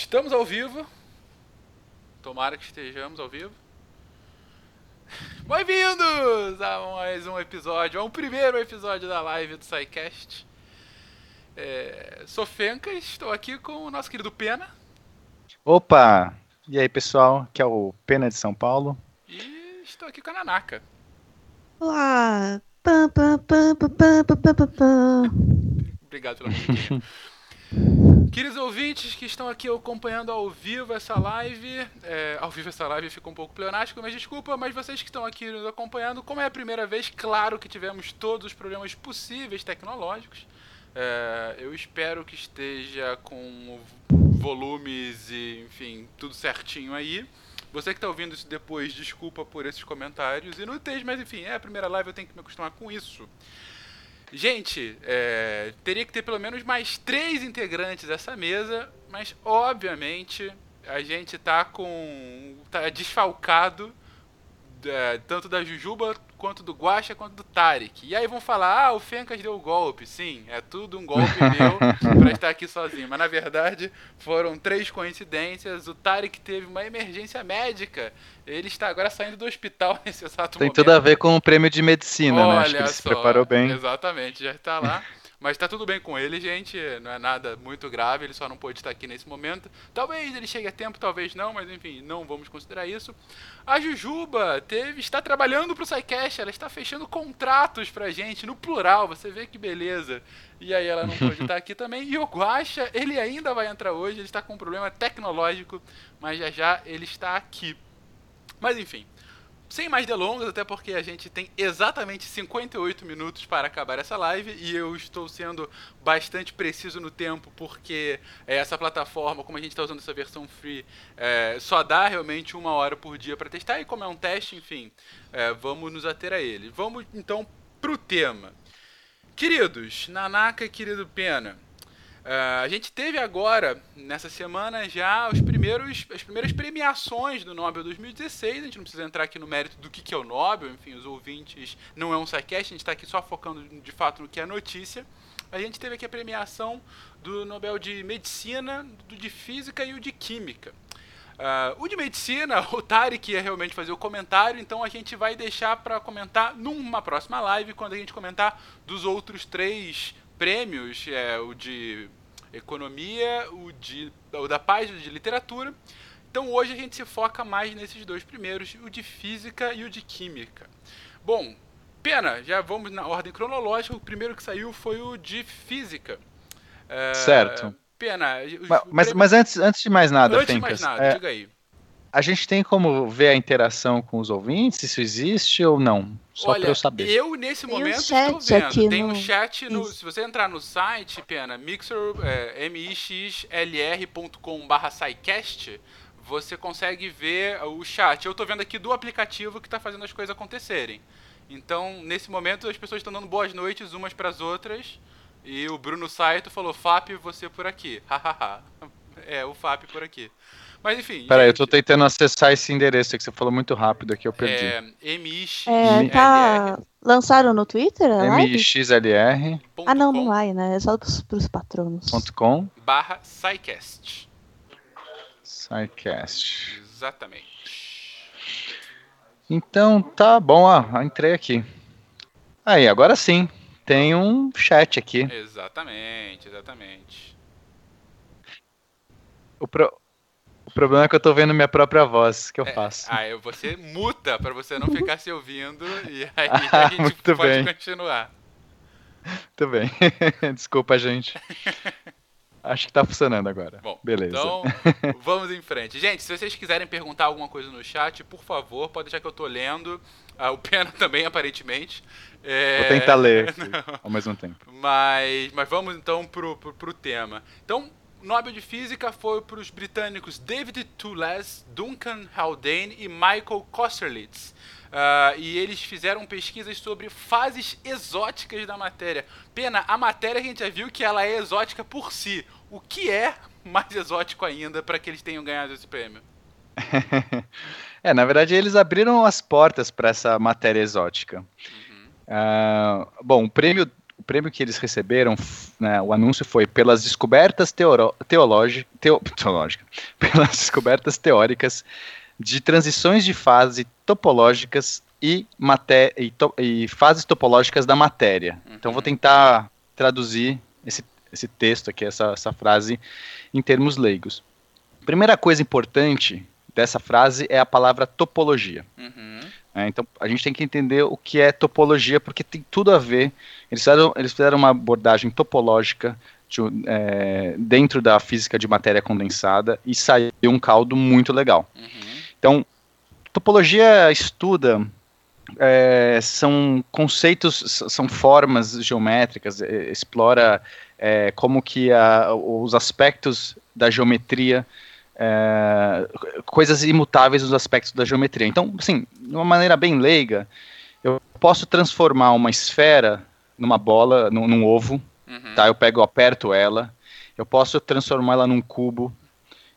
Estamos ao vivo. Tomara que estejamos ao vivo. Bem-vindos a mais um episódio, a um primeiro episódio da live do SciCast. É, sou Fencas, estou aqui com o nosso querido Pena. Opa! E aí, pessoal? Que é o Pena de São Paulo. E estou aqui com a Nanaka. Olá! Pam, pam, pam, pam, pam, pam, pam, pam. Obrigado pela. Queridos ouvintes que estão aqui acompanhando ao vivo essa live, é, ao vivo essa live ficou um pouco pleonástico, mas desculpa, mas vocês que estão aqui nos acompanhando, como é a primeira vez, claro que tivemos todos os problemas possíveis tecnológicos. É, eu espero que esteja com volumes e, enfim, tudo certinho aí. Você que está ouvindo isso depois, desculpa por esses comentários inúteis, mas enfim, é a primeira live, eu tenho que me acostumar com isso. Gente, é, teria que ter pelo menos mais três integrantes dessa mesa, mas obviamente a gente tá com. tá desfalcado é, tanto da Jujuba quanto do Guacha quanto do Tarek. E aí vão falar, ah, o Fencas deu o golpe. Sim, é tudo um golpe meu pra estar aqui sozinho. Mas na verdade foram três coincidências. O Tarek teve uma emergência médica. Ele está agora saindo do hospital nesse exato Tem momento. tudo a ver com o prêmio de medicina, né? Acho que Olha ele se só, preparou bem. Exatamente, já está lá. Mas tá tudo bem com ele, gente. Não é nada muito grave, ele só não pôde estar aqui nesse momento. Talvez ele chegue a tempo, talvez não, mas enfim, não vamos considerar isso. A Jujuba teve, está trabalhando pro SciCast, ela está fechando contratos pra gente, no plural, você vê que beleza. E aí ela não pôde estar aqui também. E o Guaxa, ele ainda vai entrar hoje, ele está com um problema tecnológico, mas já já ele está aqui. Mas enfim, sem mais delongas, até porque a gente tem exatamente 58 minutos para acabar essa live e eu estou sendo bastante preciso no tempo porque é, essa plataforma, como a gente está usando essa versão free, é, só dá realmente uma hora por dia para testar e como é um teste, enfim, é, vamos nos ater a ele. Vamos então pro tema. Queridos, Nanaka querido Pena, Uh, a gente teve agora, nessa semana, já os primeiros, as primeiras premiações do Nobel 2016. A gente não precisa entrar aqui no mérito do que, que é o Nobel, enfim, os ouvintes não é um sidecast, a gente está aqui só focando de fato no que é notícia. A gente teve aqui a premiação do Nobel de Medicina, do de Física e o de Química. Uh, o de Medicina, o Tarek ia realmente fazer o comentário, então a gente vai deixar para comentar numa próxima live, quando a gente comentar dos outros três prêmios, é, o de economia, o, de, o da paz o de literatura. Então hoje a gente se foca mais nesses dois primeiros, o de física e o de química. Bom, pena, já vamos na ordem cronológica. O primeiro que saiu foi o de física. É, Certo. Pena. Mas, mas, mas antes, antes de mais nada, antes de Fencas, mais nada, é, diga aí. A gente tem como ver a interação com os ouvintes, se isso existe ou não? Só Olha, pra eu saber. eu nesse Tem um momento chat estou vendo. aqui Tem um no- chat no. Isso. Se você entrar no site, Pena, mixer, é, mixlr.com barra SciCast, você consegue ver o chat. Eu tô vendo aqui do aplicativo que tá fazendo as coisas acontecerem. Então, nesse momento, as pessoas estão dando boas noites umas para as outras. E o Bruno Saito falou: FAP, você por aqui. Hahaha. é, o FAP por aqui. Mas enfim. Peraí, eu tô tentando acessar esse endereço que você falou muito rápido aqui, eu perdi. É, MIX. É, tá. Lançaram no Twitter mixlr.com Ah, não, não vai, né? É só pros, pros patronos. barra SciCast. SciCast. Exatamente. Então, tá bom, ó, entrei aqui. Aí, agora sim, tem um chat aqui. Exatamente, exatamente. O, pro- o problema é que eu tô vendo minha própria voz, que eu É, faço. Aí você muta pra você não ficar se ouvindo e aí a gente pode bem. continuar. Muito bem. Desculpa, gente. Acho que tá funcionando agora. Bom, Beleza. então vamos em frente. Gente, se vocês quiserem perguntar alguma coisa no chat, por favor, pode deixar que eu tô lendo. Ah, o Pena também, aparentemente. É, Vou tentar ler aqui, ao mesmo tempo. Mas, mas vamos então pro, pro, pro tema. Então, Nobel de Física foi para os britânicos David Toules, Duncan Haldane e Michael Kosterlitz. Ah, e eles fizeram pesquisas sobre fases exóticas da matéria. Pena, a matéria a gente já viu que ela é exótica por si. O que é mais exótico ainda para que eles tenham ganhado esse prêmio? é, na verdade, eles abriram as portas para essa matéria exótica. Ah, bom, o prêmio, o prêmio que eles receberam, né, o anúncio foi pelas descobertas teoro, teológica, teo, teológica, pelas descobertas teóricas de transições de fase topológicas e, maté e, to e fases topológicas da matéria. Uhum. Então vou tentar traduzir esse, esse texto aqui, essa, essa frase, em termos leigos. Primeira coisa importante dessa frase é a palavra topologia. Uhum. É, então a gente tem que entender o que é topologia, porque tem tudo a ver. Eles fizeram, eles fizeram uma abordagem topológica de, é, dentro da física de matéria condensada e saiu um caldo muito legal. Uhum. Então, topologia estuda é, são conceitos, são formas geométricas, explora é, como que a, os aspectos da geometria, é, coisas imutáveis nos aspectos da geometria. Então, assim, de uma maneira bem leiga, eu posso transformar uma esfera numa bola, num, num ovo, uhum. tá? Eu pego, aperto ela, eu posso transformar ela num cubo,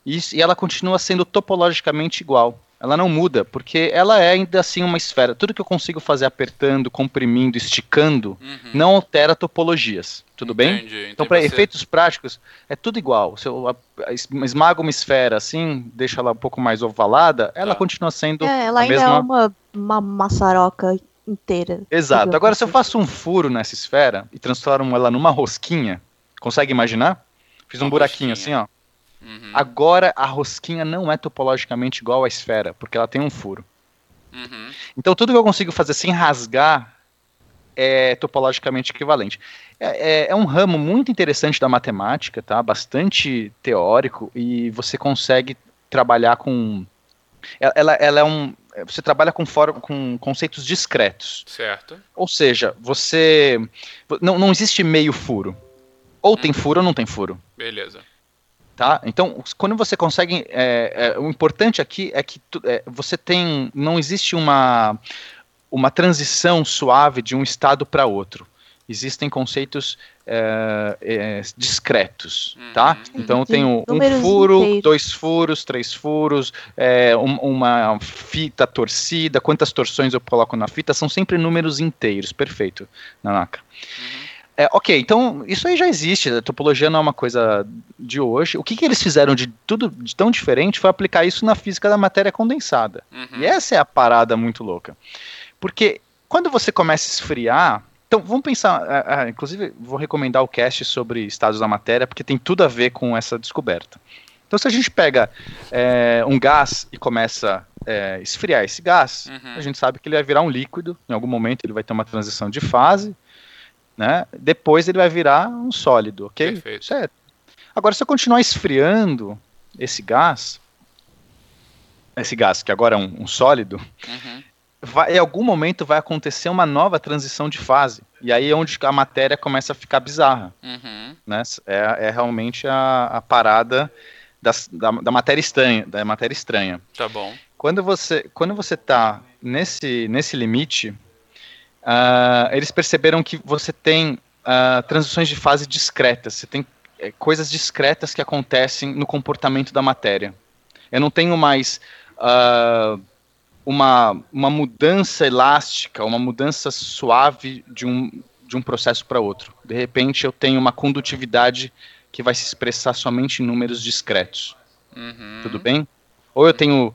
e, e ela continua sendo topologicamente igual. Ela não muda, porque ela é ainda assim uma esfera. Tudo que eu consigo fazer apertando, comprimindo, esticando, uhum. não altera topologias. Tudo entendi, bem? Entendi. Então, para você... efeitos práticos, é tudo igual. Se eu esmago uma esfera assim, deixa ela um pouco mais ovalada, ela tá. continua sendo. É, ela ainda mesma... é uma, uma maçaroca inteira. Exato. Agora, se eu faço um furo nessa esfera e transformo ela numa rosquinha, consegue imaginar? Fiz um uma buraquinho rosquinha. assim, ó. Uhum. Agora a rosquinha não é topologicamente igual à esfera, porque ela tem um furo. Uhum. Então tudo que eu consigo fazer sem rasgar é topologicamente equivalente. É, é, é, um ramo muito interessante da matemática, tá? Bastante teórico e você consegue trabalhar com. Ela, ela é um. Você trabalha com, for, com conceitos discretos. Certo. Ou seja, você. Não, não existe meio furo. Ou tem uhum. furo ou não tem furo. Beleza. Tá? Então, quando você consegue. É, é, o importante aqui é que tu, é, você tem. Não existe uma, uma transição suave de um estado para outro. Existem conceitos é, é, discretos, uhum. tá? Então tem um, um furo, inteiros. dois furos, três furos, é, um, uma fita torcida, quantas torções eu coloco na fita, são sempre números inteiros, perfeito, Nanaka. Uhum. É, ok, então isso aí já existe, a topologia não é uma coisa de hoje. O que, que eles fizeram de tudo de tão diferente foi aplicar isso na física da matéria condensada. Uhum. E essa é a parada muito louca. Porque quando você começa a esfriar. Então, vamos pensar. É, é, inclusive, vou recomendar o cast sobre estados da matéria, porque tem tudo a ver com essa descoberta. Então, se a gente pega é, um gás e começa a é, esfriar esse gás, uhum. a gente sabe que ele vai virar um líquido. Em algum momento, ele vai ter uma transição de fase né? Depois ele vai virar um sólido, ok? Perfeito. Certo. Agora, se eu continuar esfriando esse gás, esse gás que agora é um, um sólido, uhum. vai, em algum momento vai acontecer uma nova transição de fase. E aí é onde a matéria começa a ficar bizarra. Uhum. Né? É, é realmente a, a parada das, da, da, matéria estranha, da matéria estranha. Tá bom. Quando você quando você está nesse nesse limite, uh, eles perceberam que você tem uh, transições de fase discretas, você tem é, coisas discretas que acontecem no comportamento da matéria. Eu não tenho mais uh, uma, uma mudança elástica, uma mudança suave de um, de um processo para outro. De repente, eu tenho uma condutividade que vai se expressar somente em números discretos. Uhum. Tudo bem? Ou eu tenho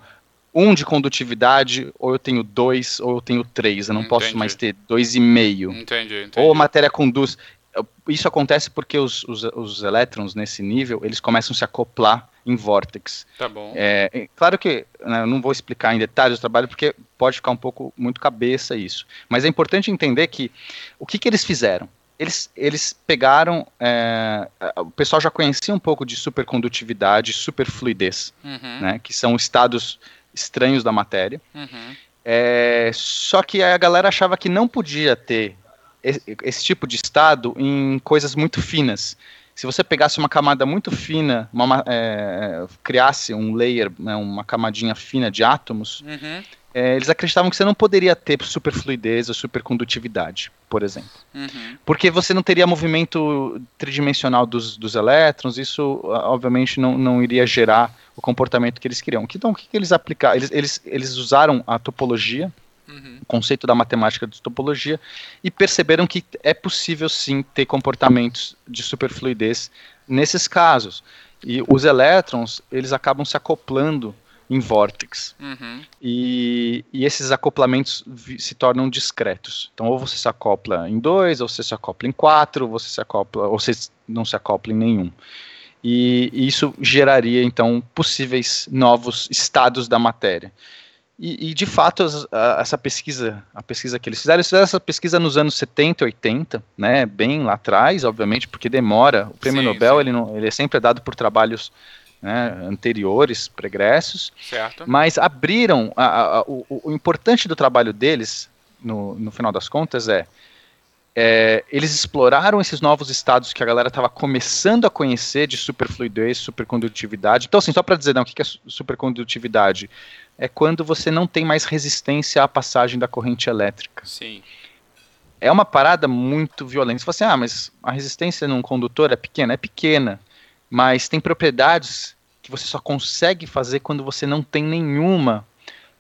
um de condutividade, ou eu tenho dois, ou eu tenho três. Eu não entendi. posso mais ter dois e meio. Entendi, entendi. Ou a matéria conduz. Isso acontece porque os, os, os, elétrons nesse nível eles começam a se acoplar em vórtex. Tá bom. É, claro que né, eu não vou explicar em detalhes o trabalho porque pode ficar um pouco muito cabeça isso. Mas é importante entender que o que, que eles fizeram? Eles, eles pegaram. É, o pessoal já conhecia um pouco de supercondutividade, superfluidez, uhum. né, que são estados estranhos da matéria. Uhum. É, só que a galera achava que não podia ter esse, esse, tipo de estado em coisas muito finas. Se você pegasse uma camada muito fina, uma, é, criasse um layer, né, uma camadinha fina de átomos, uhum é, eles acreditavam que você não poderia ter superfluidez ou supercondutividade, por exemplo. Uhum. Porque você não teria movimento tridimensional dos, dos elétrons, isso obviamente não, não iria gerar o comportamento que eles queriam. Então, o que, que eles aplicaram? Eles, eles, eles usaram a topologia uhum. O conceito da matemática de topologia e perceberam que é possível sim ter comportamentos de superfluidez nesses casos. E os elétrons, eles acabam se acoplando em vórtex. Uhum. E, e esses acoplamentos se tornam discretos. Então, ou você se acopla em dois, ou você se acopla em quatro, ou você se acopla, ou você não se acopla em nenhum. E, e isso geraria, então, possíveis novos estados da matéria. E, e, de fato, a- essa pesquisa, a pesquisa que eles fizeram, eles fizeram essa pesquisa nos anos 70, 80, né, bem lá atrás, obviamente, porque demora. O prêmio Sim, Nobel, sim. Ele, não, ele é sempre dado por trabalhos né, anteriores, pregressos, Certo. mas abriram. a- a- o, o importante do trabalho deles, no, no final das contas, é, é, eles exploraram esses novos estados que a galera estava começando a conhecer de superfluidez, supercondutividade. Então, assim, só para dizer, não, o que é su- supercondutividade? É quando você não tem mais resistência à passagem da corrente elétrica. Sim. É uma parada muito violenta. Você fala assim, ah, mas a resistência num condutor é pequena? É pequena, mas tem propriedades que você só consegue fazer quando você não tem nenhuma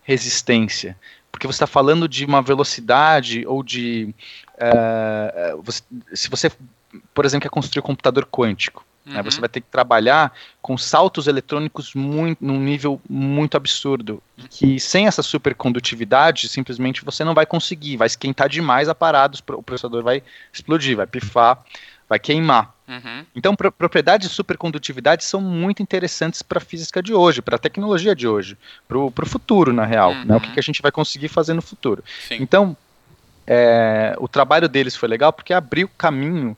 resistência. Porque você está falando de uma velocidade ou de. eh, você- se você, por exemplo, quer construir um computador quântico, né, Uhum. você vai ter que trabalhar com saltos eletrônicos muito, num nível muito absurdo. E que sem essa supercondutividade, simplesmente você não vai conseguir. Vai esquentar demais a parada, o processador vai explodir, vai pifar, vai queimar. Uhum. Então, pro- propriedades de supercondutividade são muito interessantes para a física de hoje, para a tecnologia de hoje, para o futuro, na real. Uhum. Né? O que, que a gente vai conseguir fazer no futuro. Sim. Então, é, o trabalho deles foi legal porque abriu caminho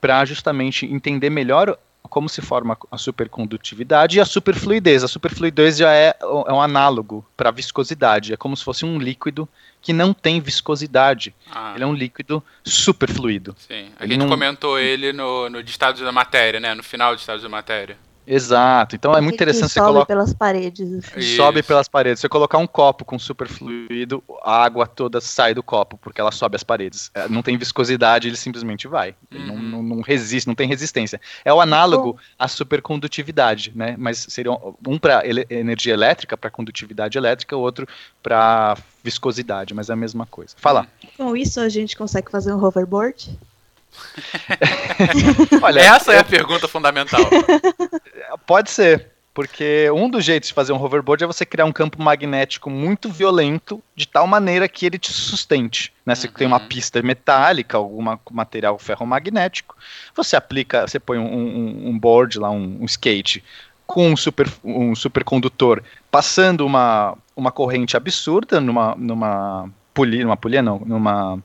para justamente entender melhor como se forma a supercondutividade e a superfluidez. A superfluidez já é, é um análogo para a viscosidade, é como se fosse um líquido que não tem viscosidade. Ah, Ele é um líquido superfluido. sim. A ele gente não- comentou ele no, no de Estados da Matéria, né? No final de Estados da Matéria. Exato. Então é muito Que- que interessante você sobe colocar pelas paredes. assim. Sobe pelas paredes. Se você colocar um copo com superfluido, a água toda sai do copo, porque ela sobe as paredes. É, Não tem viscosidade, ele simplesmente vai. Ele não, Uhum. não, não resiste, não tem resistência. É o análogo à supercondutividade, né? Mas seria um- um para energia elétrica, para condutividade elétrica, o outro para viscosidade, mas é a mesma coisa. Fala. Com isso a gente consegue fazer um hoverboard? Olha, Essa é a pergunta fundamental. Pode ser, porque um dos jeitos de fazer um hoverboard é você criar um campo magnético muito violento, de tal maneira que ele te sustente. Né? Você Uhum. tem uma pista metálica, algum material ferromagnético, você aplica, você põe um, um- um board lá, um, um skate, com um, super, um supercondutor passando uma, uma corrente absurda numa, numa polia, numa polia não, numa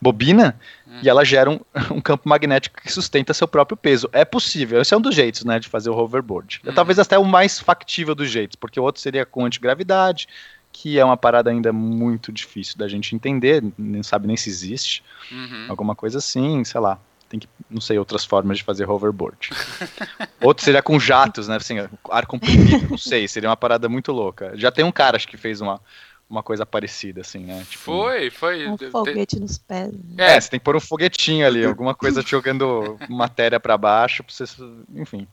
bobina, e ela gera um, um campo magnético que sustenta seu próprio peso. É possível, esse é um dos jeitos, né, de fazer o hoverboard. Uhum. Talvez até o mais factível dos jeitos, porque o outro seria com antigravidade, que é uma parada ainda muito difícil da gente entender, nem sabe nem se existe, Uhum. alguma coisa assim, sei lá. Tem que, não sei, outras formas de fazer hoverboard. Outro seria com jatos, né? Assim, ar comprimido, não sei, seria uma parada muito louca. Já tem um cara, acho que fez uma, uma coisa parecida, assim, né? Tipo, Foi, foi. Um Te- foguete nos pés. né? É, você tem que pôr um foguetinho ali, alguma coisa jogando matéria pra baixo, pra você, enfim.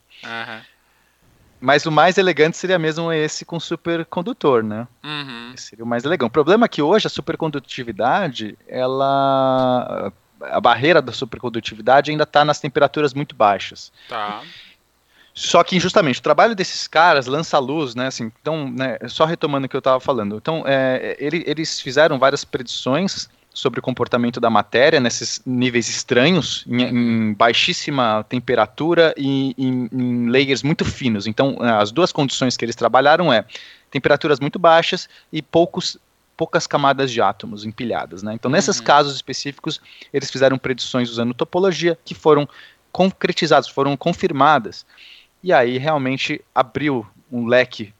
Mas o mais elegante seria mesmo esse com supercondutor, né? Uhum. Seria o mais elegante. O problema é que hoje a supercondutividade, ela. A barreira da supercondutividade ainda está nas temperaturas muito baixas. Tá. Só que, justamente, o trabalho desses caras lança luz, né? Assim, então, né, só retomando o que eu estava falando. Então, é, ele- eles fizeram várias predições sobre o comportamento da matéria nesses níveis estranhos, em, em baixíssima temperatura e em, em layers muito finos. Então, as duas condições que eles trabalharam é temperaturas muito baixas e poucos poucas camadas de átomos empilhadas, né? Então, nesses Uhum. casos específicos, eles fizeram predições usando topologia que foram concretizadas, foram confirmadas. E aí realmente abriu um leque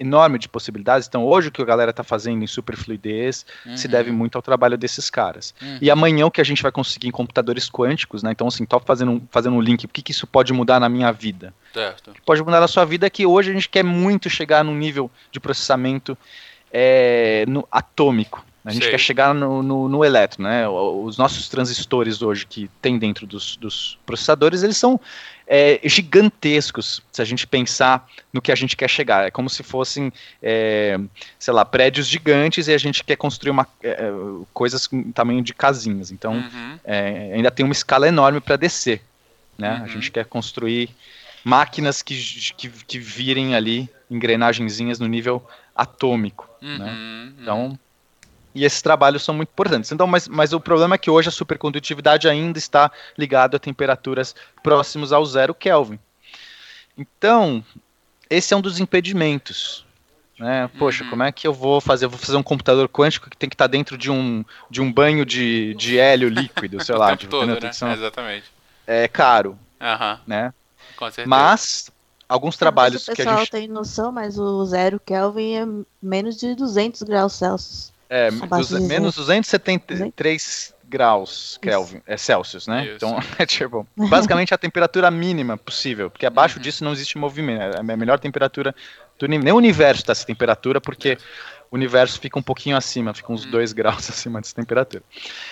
enorme de possibilidades. Então, hoje o que a galera está fazendo em superfluidez se Uhum. deve muito ao trabalho desses caras. Uhum. E amanhã o que a gente vai conseguir em computadores quânticos, né? Então, assim, tô fazendo um, fazendo um link, o que, que isso pode mudar na minha vida? Certo. O que pode mudar na sua vida é que hoje a gente quer muito chegar num nível de processamento é, no atômico. A gente Sei. quer chegar no, no, no elétron, né? Os nossos transistores hoje que tem dentro dos, dos processadores, eles são é, gigantescos, se a gente pensar no que a gente quer chegar. É como se fossem, é, sei lá, prédios gigantes e a gente quer construir uma, é, é coisas com tamanho de casinhas. Então, Uhum. é, ainda tem uma escala enorme para descer. Né? A Uhum. gente quer construir máquinas que, que, que virem ali engrenagenzinhas no nível atômico. né? Uhum. Então, e esses trabalhos são muito importantes. Então, mas, mas o problema é que hoje a supercondutividade ainda está ligada a temperaturas próximas ao zero Kelvin. Então, esse é um dos impedimentos. Né? Poxa, Uhum. como é que eu vou fazer? Eu vou fazer um computador quântico que tem que estar dentro de um, de um banho de, de hélio líquido, sei o lá, tempo de todo, né? Exatamente. É caro, Aham, né? com certeza. Mas alguns trabalhos Mas o que a pessoal gente tem noção, mas o zero Kelvin é menos de 200 graus Celsius. É, de menos 273 graus Kelvin, é Celsius, né? Isso. Então, é tipo, basicamente a temperatura mínima possível, porque abaixo Uhum. disso não existe movimento, é a melhor temperatura do universo. Nem o universo está essa temperatura, porque o universo fica um pouquinho acima, fica uns Hum. 2 graus acima dessa temperatura.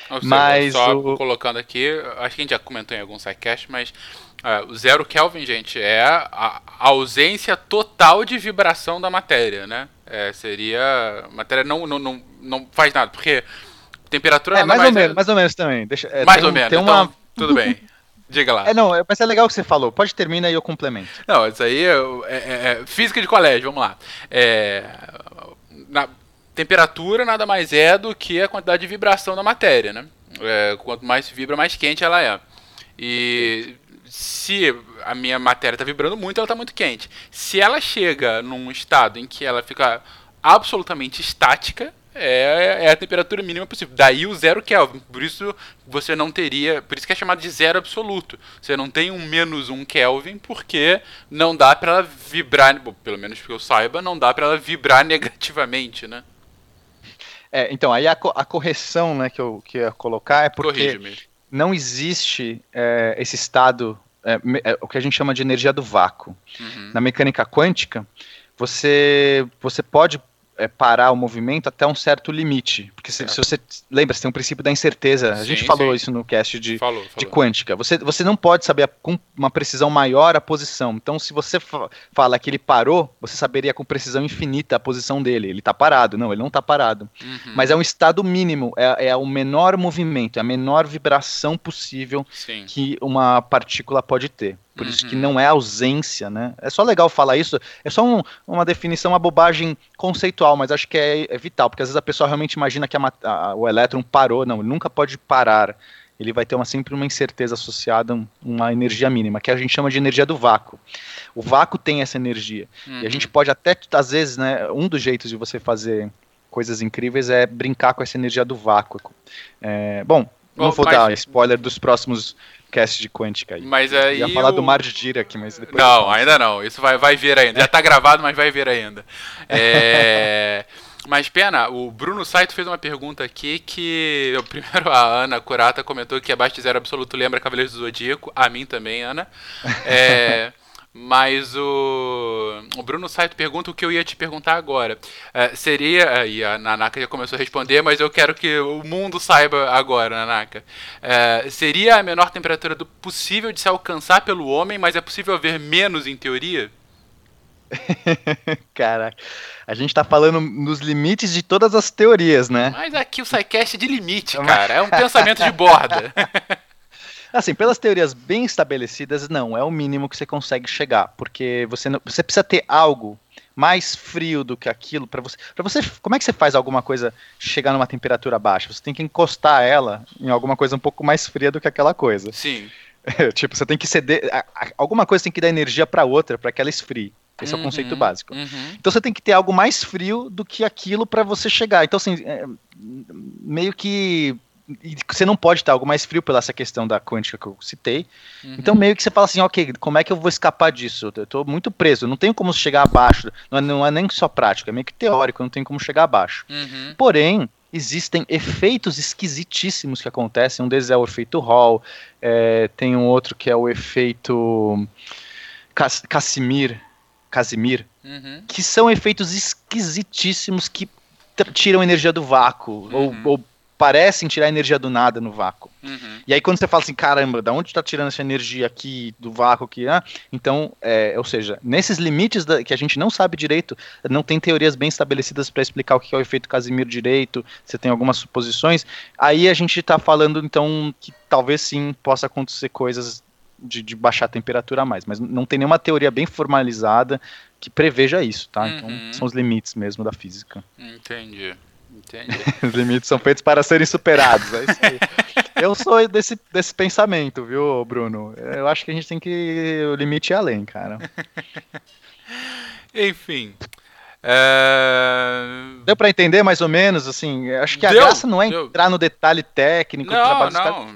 Seja, Mas só o- colocando aqui, acho que a gente já comentou em algum sidecast, mas ah, o zero Kelvin, gente, é a a ausência total de vibração da matéria, né? É, seria. A matéria não, não, não, não faz nada, porque temperatura É, mais, ou é- menos, mais ou menos também. Deixa, é, mais tem ou menos, Tem então uma... tudo bem. Diga lá. É, não, é- mas é legal o que você falou. Pode terminar e eu complemento. Não, isso aí é, é- é física de colégio, vamos lá. É, na, temperatura nada mais é do que a quantidade de vibração da matéria, né? É, quanto mais vibra, mais quente ela é. E se a minha matéria está vibrando muito, ela está muito quente. Se ela chega num estado em que ela fica absolutamente estática, é, é a temperatura mínima possível. Daí o zero Kelvin. Por isso você não teria. Por isso que é chamado de zero absoluto. Você não tem um menos um Kelvin, porque não dá para ela vibrar. bom, Pelo menos que eu saiba, não dá para ela vibrar negativamente, né? É, então, aí a, co- a correção né, que, eu, que eu ia colocar é porque não existe é, esse estado, é, é, o que a gente chama de energia do vácuo. Uhum. Na mecânica quântica, você, você pode é, parar o movimento até um certo limite. Porque se, se você lembra, você tem um princípio da incerteza. A Sim, gente falou sim. isso no cast de, Falou, de falou. quântica. Você, você não pode saber com uma precisão maior a posição. Então, se você fa- fala que ele parou, você saberia com precisão infinita a posição dele. Ele está parado. Não, ele não está parado. Uhum. Mas é um estado mínimo, é, é o menor movimento, é a menor vibração possível Sim. que uma partícula pode ter. Por isso que Uhum. não é ausência, né? É só legal falar isso, é só um- uma definição, uma bobagem conceitual, mas acho que é, é vital, porque às vezes a pessoa realmente imagina que a a- o elétron parou, não, ele nunca pode parar. Ele vai ter uma, sempre uma incerteza associada a um- uma energia mínima, que a gente chama de energia do vácuo. O vácuo tem essa energia. Uhum. E a gente pode até, às vezes, né, um dos jeitos de você fazer coisas incríveis é brincar com essa energia do vácuo. É, bom, não vou dar spoiler dos próximos de quântica aí. Mas aí. Ia falar o- do Mar de Dira aqui, mas depois Não, ainda não. Isso vai, vai vir ainda. Já tá gravado, mas vai vir ainda. É, Mas, Pena, o Bruno Saito fez uma pergunta aqui que. eu- Primeiro, a Ana Curata comentou que abaixo de zero absoluto lembra Cavaleiros do Zodíaco. A mim também, Ana. É, Mas o, o Bruno Saito pergunta o que eu ia te perguntar agora. É, seria. E a Nanaka já começou a responder, mas eu quero que o mundo saiba agora, Nanaka. É, seria a menor temperatura do possível de se alcançar pelo homem, mas é possível haver menos em teoria? Caraca, a gente tá falando nos limites de todas as teorias, né? Mas aqui o SciCast é de limite, cara. É um pensamento de borda. Assim, pelas teorias bem estabelecidas, não, é o mínimo que você consegue chegar, porque você, não- você precisa ter algo mais frio do que aquilo para você. Para você, como é que você faz alguma coisa chegar numa temperatura baixa? Você tem que encostar ela em alguma coisa um pouco mais fria do que aquela coisa. Sim. tipo, você tem que ceder, a- a- alguma coisa tem que dar energia para outra para que ela esfrie. Esse é o conceito Uhum, básico. uhum. Então você tem que ter algo mais frio do que aquilo para você chegar. Então, assim, é, meio que. E Você não pode ter algo mais frio pela essa questão da quântica que eu citei. Uhum. Então, meio que você fala assim, ok, como é que eu vou escapar disso? Eu tô muito preso, não tenho como chegar abaixo. Não é, não é nem só prático, é meio que teórico, não tenho como chegar abaixo. Uhum. Porém, existem efeitos esquisitíssimos que acontecem. Um deles é o efeito Hall, é, tem um outro que é o efeito Cas Casimir, Casimir, Uhum. que são efeitos esquisitíssimos que tiram energia do vácuo, ou, Uhum. ou parecem tirar energia do nada no vácuo. Uhum. E aí quando você fala assim, caramba, da onde está tirando essa energia aqui do vácuo aqui? Ah, então, é, ou seja, nesses limites da, que a gente não sabe direito, não tem teorias bem estabelecidas para explicar o que é o efeito Casimiro direito. Você tem algumas suposições. Aí a gente está falando então que talvez sim possa acontecer coisas de, de, baixar a temperatura a mais, mas não tem nenhuma teoria bem formalizada que preveja isso, tá? Então Uhum. são os limites mesmo da física. Entendi. Entendi. Os limites são feitos para serem superados, é isso aí. Eu sou desse, desse pensamento, viu, Bruno? Eu acho que a gente tem que o limite ir além, cara. Enfim. É... Deu pra entender mais ou menos, assim? Acho que a Deu, graça não é deu. entrar no detalhe técnico do Não, trabalho dos caras.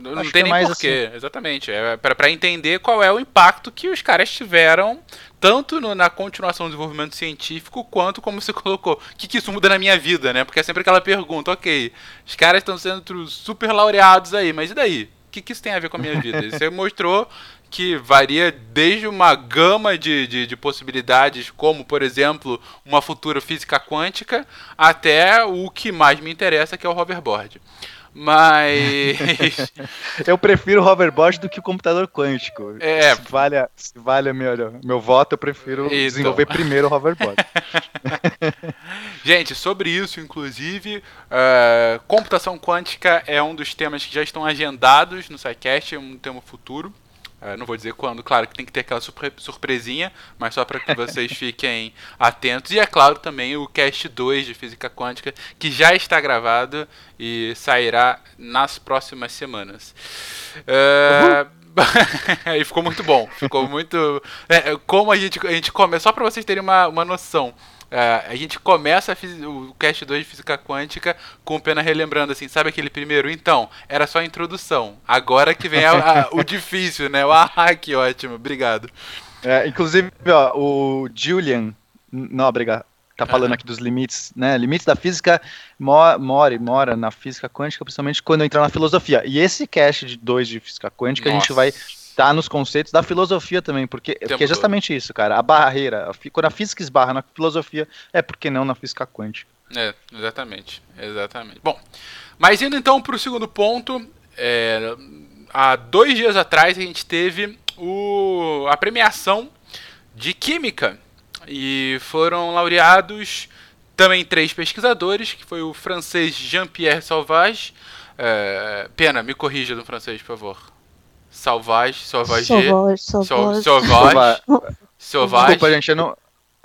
Não. Acho tem é nem mais porquê, exatamente. É pra entender qual é o impacto que os caras tiveram, tanto no- na continuação do desenvolvimento científico, quanto, como você colocou, o que, que isso muda na minha vida, né? Porque é sempre aquela pergunta, ok, os caras estão sendo super laureados aí, mas e daí? O que, que isso tem a ver com a minha vida? E Você mostrou que varia desde uma gama de, de, de possibilidades, como, por exemplo, uma futura física quântica, até o que mais me interessa, que é o hoverboard. Mas. Eu prefiro o hoverboard do que o computador quântico. É. Se vale, a- se vale a meu, meu voto, eu prefiro Então. desenvolver primeiro o hoverboard. Gente, sobre isso, inclusive, eh, computação quântica é um dos temas que já estão agendados no SciCast, é um tema futuro. Eh, não vou dizer quando, claro que tem que ter aquela surpre- surpresinha, mas só para que vocês fiquem atentos. E é claro também o Cast 2 de Física Quântica, que já está gravado e sairá nas próximas semanas. Eh, e ficou muito bom. Ficou muito. é, como a gente, a gente começa, só para vocês terem uma, uma noção. É, a gente começa o Cast 2 de Física Quântica com o Pena relembrando assim, sabe aquele primeiro? Então, era só a introdução. Agora que vem a- a- o difícil, né? O ah, que ótimo, obrigado. É, inclusive, ó, o Julian Nóbrega tá falando aqui dos limites, né? Limites da física mo- mora, e mora na física quântica, principalmente quando entrar na filosofia. E esse cast de dois de física quântica, a gente Nossa. vai estar nos conceitos da filosofia também, porque, porque é justamente isso, cara. A barreira, a quando a física esbarra na filosofia, é porque não na física quântica. É, exatamente. Exatamente. Bom, mas indo então para o segundo ponto, é, há dois dias atrás a gente teve o, a premiação de Química e foram laureados também três pesquisadores, que foi o francês Jean-Pierre Sauvage. é, Pena, me corrija no francês, por favor. Sauvage, Sauvage, Sauvage, Sau- sauvage. Sauvage, Sauvage. Desculpa, gente, eu não.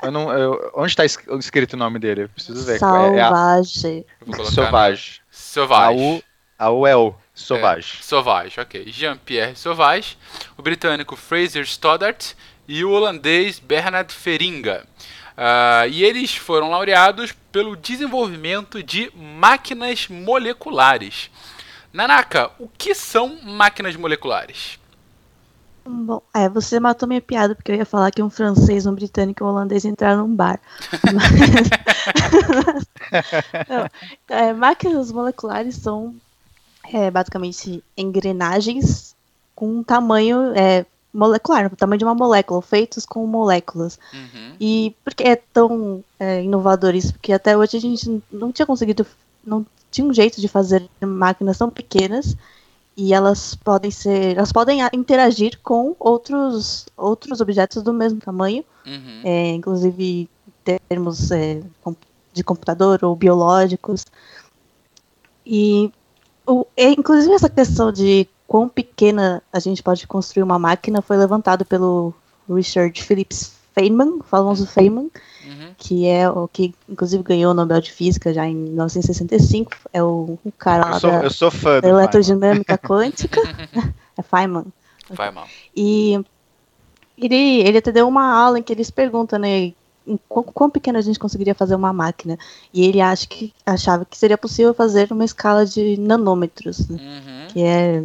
Eu não eu- onde está escrito o nome dele? Eu preciso ver. É, é a Sauvage. Eu vou colocar no- Sauvage. A. U, a U é O. Sauvage. É, Sauvage, ok. Jean-Pierre Sauvage, o britânico Fraser Stoddart e o holandês Bernard Feringa. Ah, e eles foram laureados pelo desenvolvimento de máquinas moleculares. Nanaka, o que são máquinas moleculares? Bom, é, você matou minha piada, porque eu ia falar que um francês, um britânico e um holandês entraram num bar. Mas- Não, é, máquinas moleculares são é, basicamente engrenagens com um tamanho é, molecular, o tamanho de uma molécula, feitos com moléculas. Uhum. E por que é tão é, inovador isso? Porque até hoje a gente não tinha conseguido, não tinha um jeito de fazer máquinas tão pequenas e elas podem ser, elas podem interagir com outros outros objetos do mesmo tamanho, Uhum. é, inclusive em termos é, de computador ou biológicos. E o, e, inclusive essa questão de quão pequena a gente pode construir uma máquina foi levantado pelo Richard Phillips Feynman, famoso Feynman, Uhum. que é o que inclusive ganhou o Nobel de Física já em 1965, é o, o cara lá Eu sou, da, eu sou fã da do Feynman. eletrodinâmica quântica, é Feynman. Mal. E ele, ele até deu uma aula em que eles perguntam, né, quão, quão pequeno a gente conseguiria fazer uma máquina. E ele acha que, achava que seria possível fazer uma escala de nanômetros, né, Uhum. que é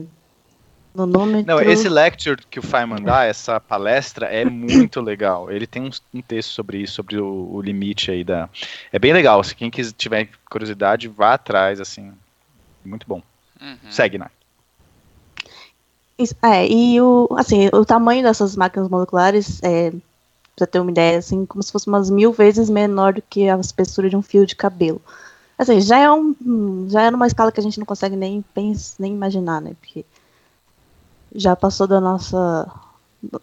nanômetro... Não, esse lecture que o Feynman dá, essa palestra, é muito legal. Ele tem um, um texto sobre isso, sobre o, o limite aí da. É bem legal. Se quem quiser, tiver curiosidade, vá atrás, assim. Muito bom. Uhum. Segue, né? Isso, É, e o, assim, o tamanho dessas máquinas moleculares é, pra ter uma ideia, assim, como se fosse umas mil vezes menor do que a espessura de um fio de cabelo. Assim, já é um. Já é numa escala que a gente não consegue nem pensar, nem imaginar, né? Porque já passou da nossa.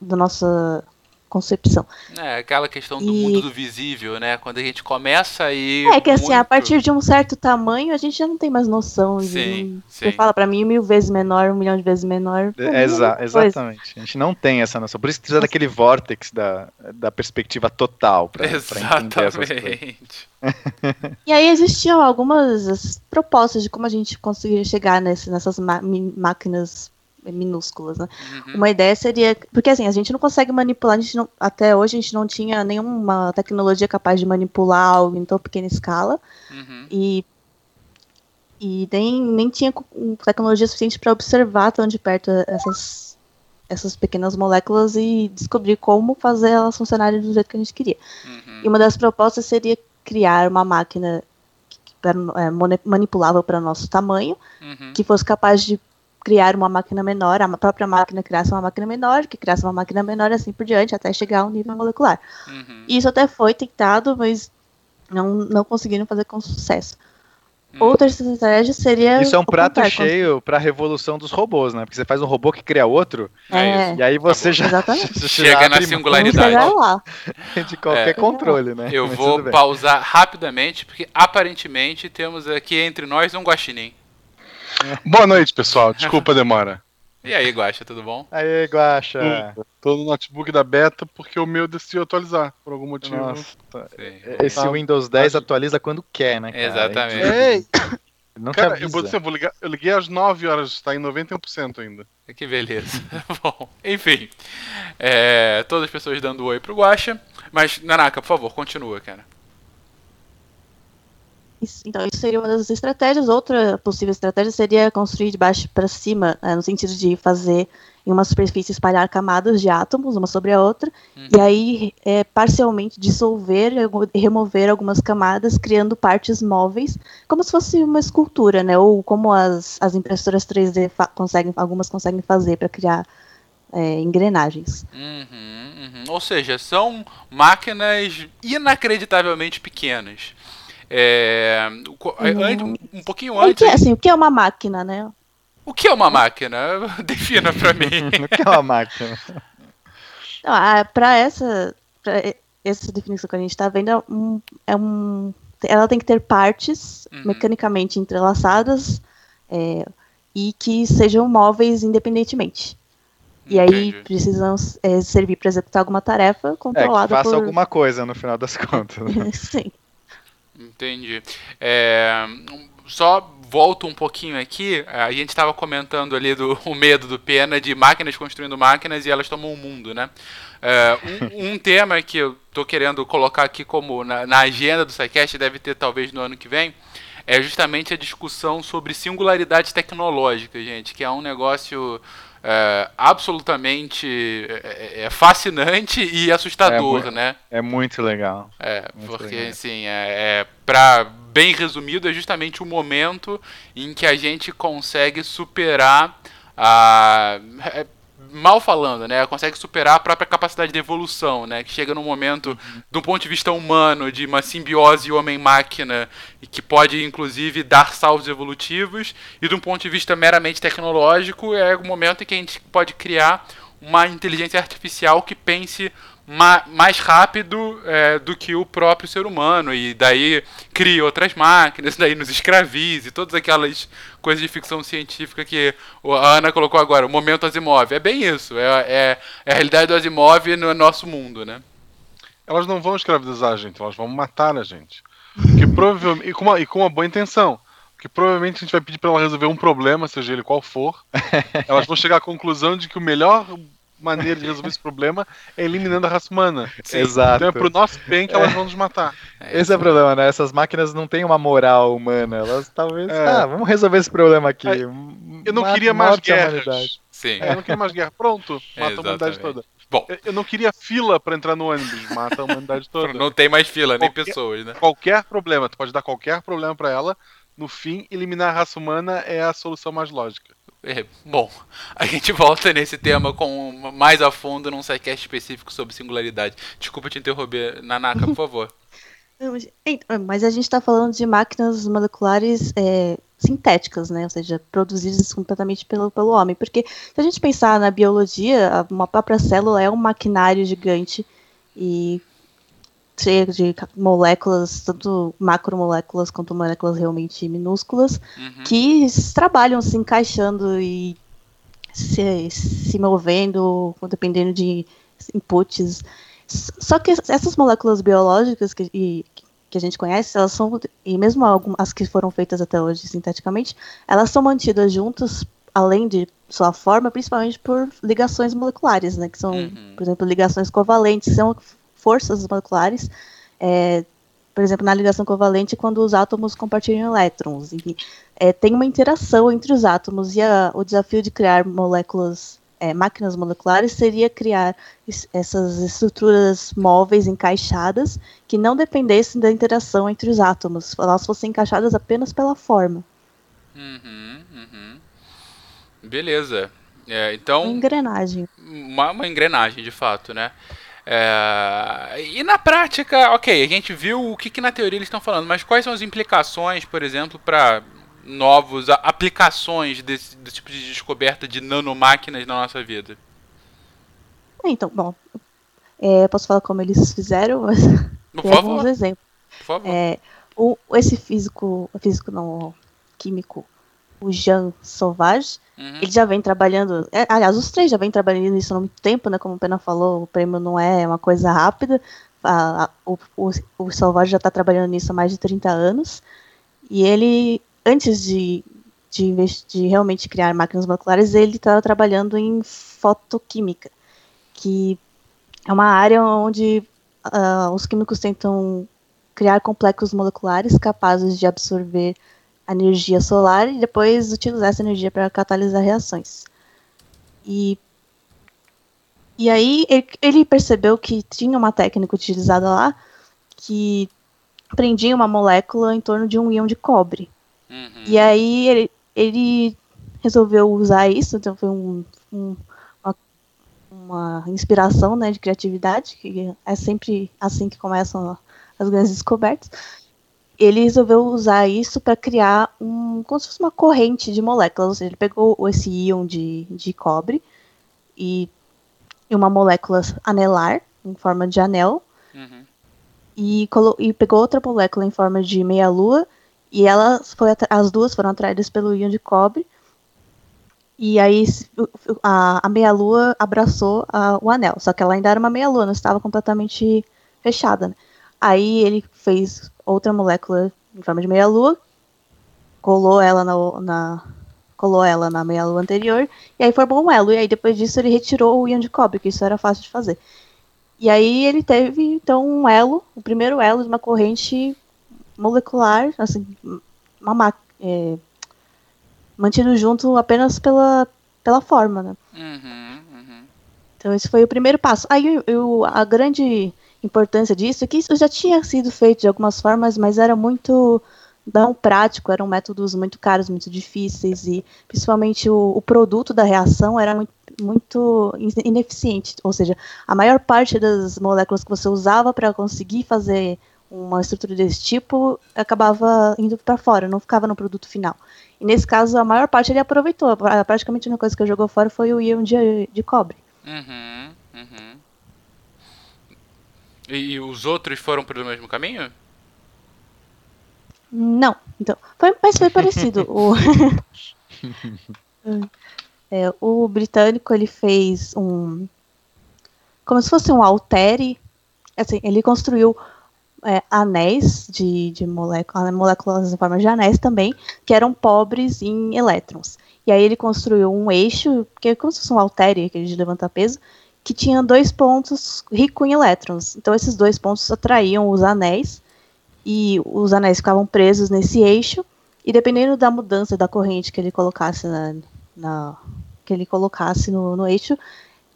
da nossa concepção. É, aquela questão do e... mundo do visível, né? Quando a gente começa a ir. É que assim, a partir de um certo tamanho, a gente já não tem mais noção de. Sim, Você fala para mim mil vezes menor, um milhão de vezes menor. É, exa exatamente. A gente não tem essa noção. Por isso precisa Nossa. daquele vórtex da, da perspectiva total para coisas. e aí existiam algumas propostas de como a gente conseguiria chegar nesse, nessas máquinas minúsculas, né? Uhum. Uma ideia seria, porque assim, a gente não consegue manipular, a gente não, até hoje a gente não tinha nenhuma tecnologia capaz de manipular algo em tão pequena escala uhum. e e nem, nem tinha tecnologia suficiente para observar tão de perto essas essas pequenas moléculas e descobrir como fazer elas funcionarem do jeito que a gente queria. Uhum. E uma das propostas seria criar uma máquina é, manipulável para nosso tamanho, uhum. que fosse capaz de criar uma máquina menor, a própria máquina criasse uma máquina menor, que criasse uma máquina menor, assim por diante, até chegar ao nível molecular. Uhum. Isso até foi tentado, mas não, não conseguiram fazer com sucesso. Hum. Outra estratégia seria. Isso é um prato cheio para a revolução dos robôs, né? Porque você faz um robô que cria outro, é. e aí você já, já chega na singularidade lá. de qualquer é. controle, né? Eu Mas vou pausar rapidamente, porque aparentemente temos aqui entre nós um guaxinim. Boa noite, pessoal. Desculpa a demora. E aí, Guaxa, tudo bom? Aí, Guaxa. Tô no notebook da beta porque o meu decidiu atualizar, por algum motivo. Nossa, esse tá. Windows 10 atualiza quando quer, né? Cara? Exatamente. Ei, não cara, eu, vou dizer, eu, vou ligar, eu liguei às 9 horas, tá em 91% ainda. Que beleza. bom, enfim. É, todas as pessoas dando oi pro Guaxa. Mas, Nanaka, por favor, continua, cara. Então, isso seria uma das estratégias. Outra possível estratégia seria construir de baixo para cima, né, no sentido de fazer em uma superfície espalhar camadas de átomos, uma sobre a outra, uhum. e aí é, parcialmente dissolver e remover algumas camadas, criando partes móveis, como se fosse uma escultura, né? Ou como as, as impressoras 3D conseguem, algumas conseguem fazer para criar é, engrenagens. Uhum, uhum. Ou seja, são máquinas inacreditavelmente pequenas. É, uhum. um pouquinho antes. O que, é, assim, o que é uma máquina, né? O que é uma máquina? Defina para mim. o que é uma máquina? Para essa, pra essa definição que a gente está vendo, é um, é um, ela tem que ter partes uhum. mecanicamente entrelaçadas é, e que sejam móveis independentemente. E aí precisam é, servir para executar alguma tarefa controlada é, que faça por... alguma coisa no final das contas. Né? Sim. Entendi. É, só volto um pouquinho aqui. A gente estava comentando ali do o medo do Pena de máquinas construindo máquinas e elas tomam o mundo, né? É, um, um, tema que eu estou querendo colocar aqui como na, na agenda do SciCast, deve ter talvez no ano que vem, é justamente a discussão sobre singularidade tecnológica, gente, que é um negócio é, absolutamente é, é, fascinante e assustador, é, né? É muito legal. É, muito porque legal. assim, é, é para bem resumido, é justamente o momento em que a gente consegue superar a é, mal falando, né, consegue superar a própria capacidade de evolução, né, que chega num momento, uhum. do ponto de vista humano, de uma simbiose homem-máquina, e que pode, inclusive, dar saltos evolutivos, e de um ponto de vista meramente tecnológico, é o momento em que a gente pode criar uma inteligência artificial que pense ma mais rápido é, do que o próprio ser humano e daí cria outras máquinas, daí nos escravize, todas aquelas coisas de ficção científica que a Ana colocou agora, o momento Asimov. É bem isso, é, é, é a realidade do Asimov no nosso mundo, né? Elas não vão escravizar a gente, elas vão matar a gente. Que provavelmente, e, com uma, e com uma boa intenção. Porque provavelmente a gente vai pedir para ela resolver um problema, seja ele qual for. Elas vão chegar à conclusão de que o melhor maneira de resolver esse problema é eliminando a raça humana. Sim. Exato. Então é pro nosso bem que elas é. vão nos matar. Esse é o problema, né? Essas máquinas não têm uma moral humana. Elas talvez. É. Ah, vamos resolver esse problema aqui. Eu não queria mais guerras. Sim. É, eu não queria mais guerra. Pronto, mata a humanidade toda. Bom. Eu não queria fila para entrar no ônibus, mata a humanidade toda. Não tem mais fila, qualquer, nem pessoas, né? Qualquer problema, tu pode dar qualquer problema para ela. No fim, eliminar a raça humana é a solução mais lógica. É, bom, a gente volta nesse tema com mais a fundo num sidecast específico sobre singularidade. Desculpa te interromper, Nanaka, por favor. Mas a gente está falando de máquinas moleculares é, sintéticas, né? Ou seja, produzidas completamente pelo, pelo homem. Porque se a gente pensar na biologia, uma própria célula é um maquinário gigante e cheio de moléculas, tanto macromoléculas quanto moléculas realmente minúsculas, uhum. que trabalham se encaixando e se, se movendo, dependendo de inputs. Só que essas moléculas biológicas que, e, que a gente conhece, elas são, e mesmo algumas que foram feitas até hoje sinteticamente, elas são mantidas juntas, além de sua forma, principalmente por ligações moleculares, né? Que são, uhum. por exemplo, ligações covalentes, são forças moleculares. É, por exemplo, na ligação covalente, quando os átomos compartilham elétrons. Enfim, é, tem uma interação entre os átomos e a, o desafio de criar moléculas, é, máquinas moleculares seria criar essas estruturas móveis encaixadas que não dependessem da interação entre os átomos, elas fossem encaixadas apenas pela forma. Uhum, uhum. Beleza. É, então. Uma engrenagem. Uma, uma engrenagem, de fato, né? É, e na prática, ok, a gente viu o que, que na teoria eles estão falando, mas quais são as implicações, por exemplo, para novos aplicações desse, desse, tipo de descoberta de nanomáquinas na nossa vida? Então, bom, é, posso falar como eles fizeram, mas por favor. alguns exemplos. Por favor. É, o, esse físico, físico não químico, o Jean Sauvage, uhum. ele já vem trabalhando. É, aliás, os três já vêm trabalhando nisso há muito tempo, né? Como o Pena falou, o prêmio não é uma coisa rápida. A, a, o, o, o Sauvage já está trabalhando nisso há mais de 30 anos. E ele, antes de, de, de realmente criar máquinas moleculares, ele estava trabalhando em fotoquímica, que é uma área onde uh, os químicos tentam criar complexos moleculares capazes de absorver a energia solar e depois utilizar essa energia para catalisar reações. E, e aí ele, ele percebeu que tinha uma técnica utilizada lá que prendia uma molécula em torno de um íon de cobre. Uhum. E aí ele, ele resolveu usar isso, então foi um, um, uma, uma, inspiração né, de criatividade, que é sempre assim que começam as grandes descobertas ele resolveu usar isso para criar um, como se fosse uma corrente de moléculas. Ou seja, ele pegou esse íon de, de cobre e, e uma molécula anelar, em forma de anel, uhum. e, e pegou outra molécula em forma de meia-lua, e elas foi, as duas foram atraídas pelo íon de cobre. E aí a, a meia-lua abraçou a, o anel, só que ela ainda era uma meia-lua, não estava completamente fechada. Né? Aí ele fez outra molécula em forma de meia-lua, colou ela na, na, colou ela na meia-lua anterior, e aí formou um elo. E aí depois disso ele retirou o íon de cobre, que isso era fácil de fazer. E aí ele teve, então, um elo, o primeiro elo de uma corrente molecular, assim, uma é, mantido junto apenas pela, pela forma, né? Uhum, uhum. Então esse foi o primeiro passo. Aí eu, a grande importância disso que isso já tinha sido feito de algumas formas, mas era muito não prático, eram métodos muito caros, muito difíceis e principalmente o, o produto da reação era muito, muito ineficiente, ou seja, a maior parte das moléculas que você usava para conseguir fazer uma estrutura desse tipo acabava indo para fora, não ficava no produto final. E nesse caso, a maior parte ele aproveitou. Praticamente a única coisa que jogou fora foi o íon de, de cobre. Uhum, uhum. E, os outros foram pelo mesmo caminho? Não, então. Foi, mas foi parecido. o, é, o britânico ele fez um. Como se fosse um altere. Assim, ele construiu é, anéis de, de moléculas, moléculas em forma de anéis também, que eram pobres em elétrons. E aí ele construiu um eixo, que é como se fosse um altere, aquele de levantar peso, que tinha dois pontos ricos em elétrons. Então esses dois pontos atraíam os anéis e os anéis ficavam presos nesse eixo e dependendo da mudança da corrente que ele colocasse na, na que ele colocasse no, no, eixo,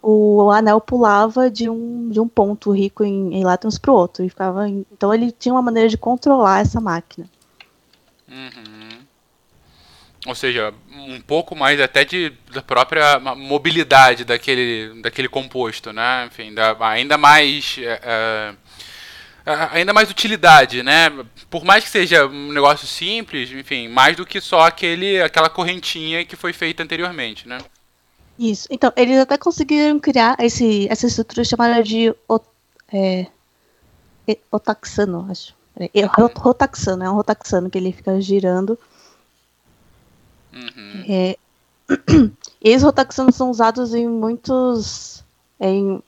o anel pulava de um, de um ponto rico em, em elétrons para o outro e ficava então ele tinha uma maneira de controlar essa máquina. Uhum. Ou seja, um pouco mais até de, da própria mobilidade daquele, daquele composto, né? Enfim, da, ainda mais. É, é ainda mais utilidade, né? Por mais que seja um negócio simples, enfim, mais do que só aquele, aquela correntinha que foi feita anteriormente, né? Isso. Então, eles até conseguiram criar esse, essa estrutura chamada de é, otaxano, acho. É, rotaxano, é um rotaxano que ele fica girando. Uhum. É, e esses rotaxanos são usados em muitos em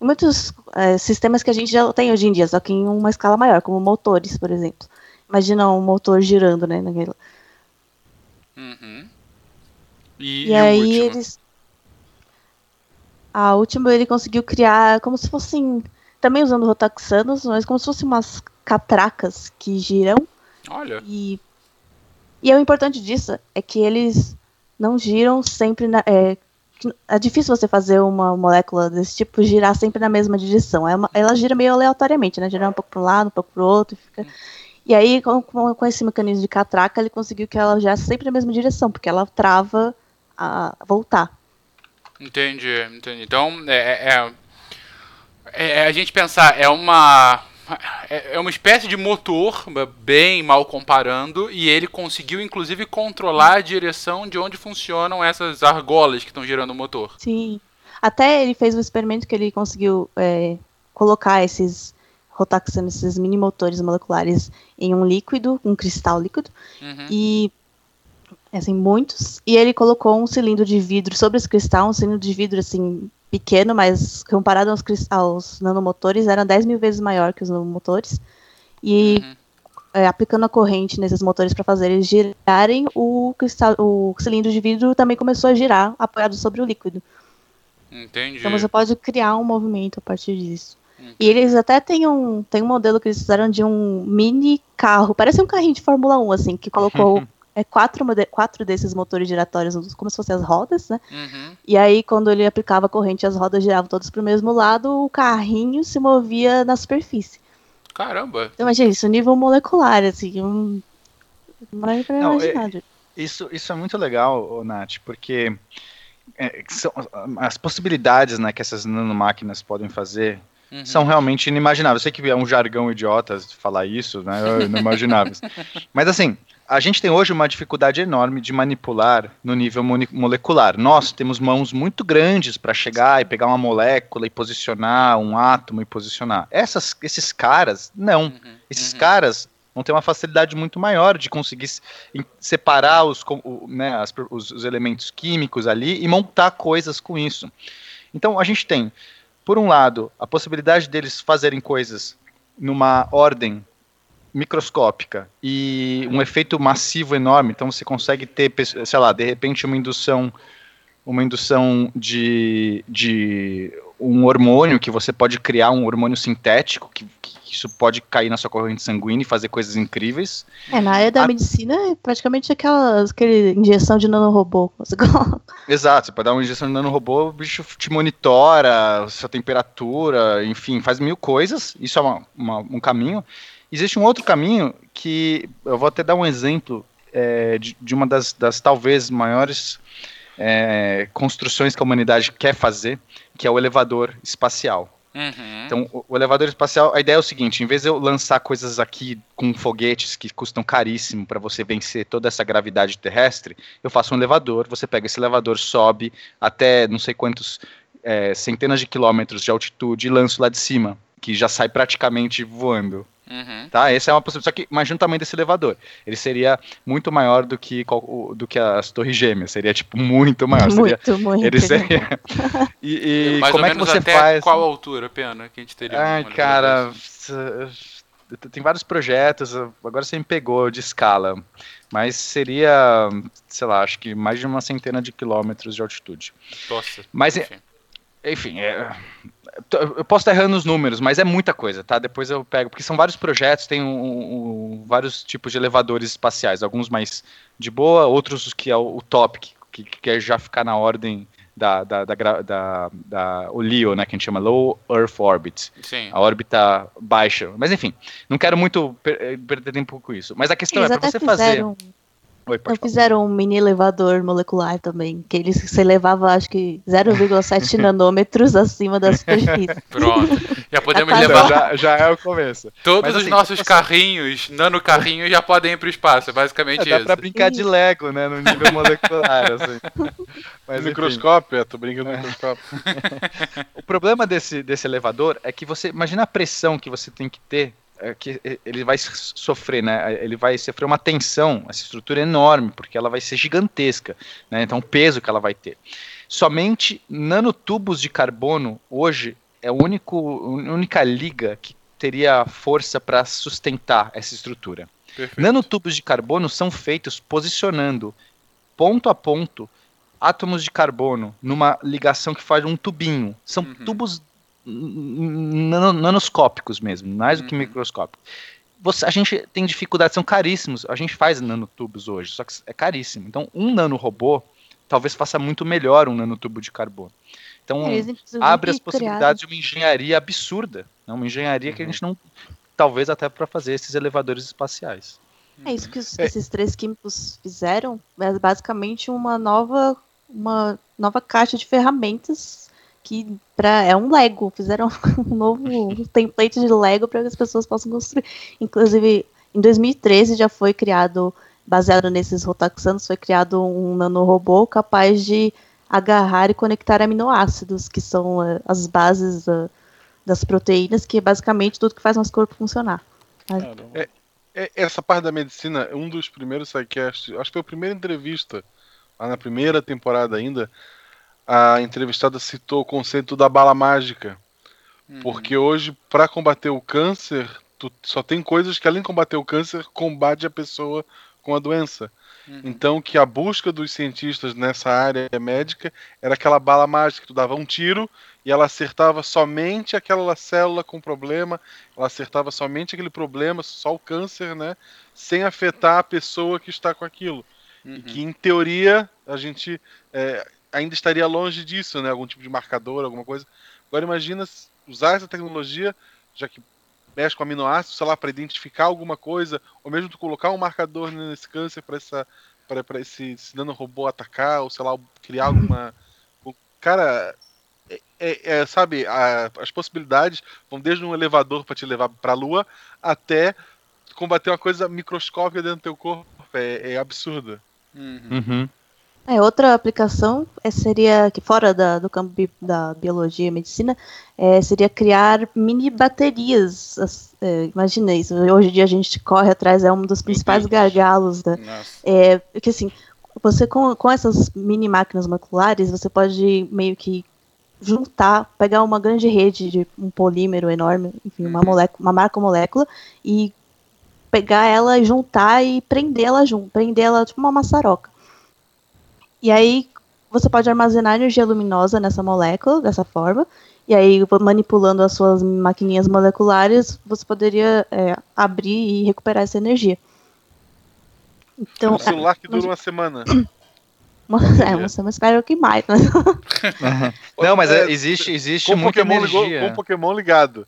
muitos é, sistemas que a gente já tem hoje em dia, só que em uma escala maior, como motores, por exemplo. Imagina um motor girando, né? Naquela... Uhum. E, e, e aí eles. A última ele conseguiu criar como se fossem. Também usando rotaxanos, mas como se fossem umas catracas que giram. Olha. E, e o importante disso é que eles não giram sempre na, é, é difícil você fazer uma molécula desse tipo girar sempre na mesma direção. É uma, ela gira meio aleatoriamente, né? Gira um pouco para um lado, um pouco para o outro. Fica... E aí, com, com, esse mecanismo de catraca, ele conseguiu que ela girasse sempre na mesma direção, porque ela trava a voltar. Entendi, entendi. Então, é, é, é, é a gente pensar, é uma é, é uma espécie de motor, bem mal comparando, e ele conseguiu inclusive controlar a direção de onde funcionam essas argolas que estão girando o motor. Sim. Até ele fez um experimento que ele conseguiu é, colocar esses rotaxanos, esses mini motores moleculares em um líquido, um cristal líquido, uhum. e assim, muitos, e ele colocou um cilindro de vidro sobre esse cristal, um cilindro de vidro assim pequeno, mas comparado aos, aos nanomotores, era 10 mil vezes maior que os nanomotores. E uhum. é, aplicando a corrente nesses motores para fazer eles girarem, o, cristal, o cilindro de vidro também começou a girar, apoiado sobre o líquido. Entendi. Então você pode criar um movimento a partir disso. Entendi. E eles até têm um, tem um modelo que eles fizeram de um mini carro, parece um carrinho de Fórmula 1, assim, que colocou é, quatro, quatro desses motores giratórios, como se fossem as rodas, né? Uhum. E aí, quando ele aplicava a corrente, as rodas giravam todas para o mesmo lado, o carrinho se movia na superfície. Caramba! Então, imagina isso, nível molecular, assim, um... não é pra Não, é, isso, isso é muito legal, Nath, porque é, são, as possibilidades né, que essas nanomáquinas podem fazer uhum. são realmente inimagináveis. Eu sei que é um jargão idiota falar isso, né? Inimagináveis. Mas assim, a gente tem hoje uma dificuldade enorme de manipular no nível molecular. Nós temos mãos muito grandes para chegar e pegar uma molécula e posicionar um átomo e posicionar. Essas, esses caras, não. Uhum, esses uhum. caras vão ter uma facilidade muito maior de conseguir separar os, né, as, os, os elementos químicos ali e montar coisas com isso. Então a gente tem, por um lado, a possibilidade deles fazerem coisas numa ordem microscópica e um efeito massivo enorme, então você consegue ter, sei lá, de repente uma indução uma indução de, de um hormônio que você pode criar um hormônio sintético que, que isso pode cair na sua corrente sanguínea e fazer coisas incríveis. É, na área da A... medicina é praticamente aquela, aquele injeção de nanorobô. Exato, você pode dar uma injeção de nanorobô, o bicho te monitora, sua temperatura, enfim, faz mil coisas, isso é uma, uma, um caminho. Existe um outro caminho que eu vou até dar um exemplo é, de, de, uma das, das talvez maiores é, construções que a humanidade quer fazer, que é o elevador espacial. Uhum. Então, o, o, elevador espacial, a ideia é o seguinte: em vez de eu lançar coisas aqui com foguetes que custam caríssimo para você vencer toda essa gravidade terrestre, eu faço um elevador, você pega esse elevador, sobe até não sei quantos é, centenas de quilômetros de altitude e lança lá de cima, que já sai praticamente voando. Uhum. Tá? Essa é uma possibilidade. Só que imagina o tamanho desse elevador. Ele seria muito maior do que, do que as torres gêmeas. Seria, tipo, muito maior. Muito, seria, muito. Ele seria... e, e como é que você até faz? qual altura, pena, que a gente teria? Ai, cara... Tem vários projetos, agora você me pegou de escala, mas seria, sei lá, acho que mais de uma centena de quilômetros de altitude. Nossa. Mas, enfim, enfim é, eu posso estar errando os números, mas é muita coisa, tá? Depois eu pego, porque são vários projetos, tem um, um, vários tipos de elevadores espaciais, alguns mais de boa, outros que é o, o top, que, que quer já ficar na ordem da, da, da, da, da, o LEO, né, que a gente chama Low Earth Orbit, Sim. a órbita baixa. Mas enfim, não quero muito per perder tempo com isso. Mas a questão Eles é para você fazer. Oi, então fizeram um mini elevador molecular também, que eles se elevava acho que 0,7 nanômetros acima da superfície. Pronto. Já podemos levar. Já, já, é o começo. Todos Mas, assim, os nossos você... carrinhos, nanocarrinhos, já podem ir para o espaço. É basicamente é, dá isso. Dá para brincar de Lego, né? No nível molecular, assim. Mas, microscópio, é, tô brincando no microscópio. o problema desse, desse elevador é que você. Imagina a pressão que você tem que ter que ele vai sofrer, né? Ele vai sofrer uma tensão, essa estrutura é enorme, porque ela vai ser gigantesca, né? Então o peso que ela vai ter. Somente nanotubos de carbono hoje é a único, única liga que teria força para sustentar essa estrutura. Perfeito. Nanotubos de carbono são feitos posicionando ponto a ponto átomos de carbono numa ligação que faz um tubinho. São uhum. tubos nanoscópicos mesmo, mais do que uhum. microscópicos. Você, a gente tem dificuldades, são caríssimos. A gente faz nanotubos hoje, só que é caríssimo. Então, um nanorobô talvez faça muito melhor um nanotubo de carbono. Então, é, abre as possibilidades de uma engenharia absurda. Né? Uma engenharia uhum. que a gente não. Talvez até para fazer esses elevadores espaciais. É isso que os, é. esses três químicos fizeram. É basicamente uma nova, uma nova caixa de ferramentas que pra, é um Lego, fizeram um novo template de Lego para que as pessoas possam construir. Inclusive, em 2013 já foi criado, baseado nesses rotaxanos, foi criado um nanorobô capaz de agarrar e conectar aminoácidos, que são uh, as bases uh, das proteínas, que é basicamente tudo que faz nosso corpo funcionar. É, é, essa parte da medicina, um dos primeiros sidecasts, acho que foi a primeira entrevista, lá na primeira temporada ainda, a entrevistada citou o conceito da bala mágica. Uhum. Porque hoje, para combater o câncer, tu só tem coisas que, além de combater o câncer, combate a pessoa com a doença. Uhum. Então, que a busca dos cientistas nessa área médica era aquela bala mágica, que tu dava um tiro e ela acertava somente aquela célula com problema, ela acertava somente aquele problema, só o câncer, né? Sem afetar a pessoa que está com aquilo. Uhum. E que, em teoria, a gente. É, ainda estaria longe disso, né? Algum tipo de marcador, alguma coisa. Agora imagina usar essa tecnologia, já que mexe com aminoácidos, sei lá, para identificar alguma coisa, ou mesmo tu colocar um marcador nesse câncer para essa para esse, esse robô atacar, ou sei lá, criar alguma. Cara, é, é, é, sabe, a, as possibilidades vão desde um elevador para te levar para a lua até combater uma coisa microscópica dentro do teu corpo. É, é absurdo. Uhum. Uhum. É, outra aplicação é, seria, que fora da, do campo bi, da biologia e medicina, é, seria criar mini baterias. É, imagina isso, hoje em dia a gente corre atrás, é um dos principais gargalos. Da, é, porque assim, você com, com essas mini máquinas moleculares, você pode meio que juntar, pegar uma grande rede de um polímero enorme, enfim, uma, uhum. molécula, uma macromolécula, e pegar ela e juntar e prender ela junto, prender ela tipo uma maçaroca. E aí você pode armazenar energia luminosa nessa molécula, dessa forma, e aí manipulando as suas maquininhas moleculares, você poderia é, abrir e recuperar essa energia. Então, um celular que dura uma semana. É, semana espero que mais. Mas... Não, mas é, existe, existe com muita Pokémon energia. Ligou, com Pokémon ligado.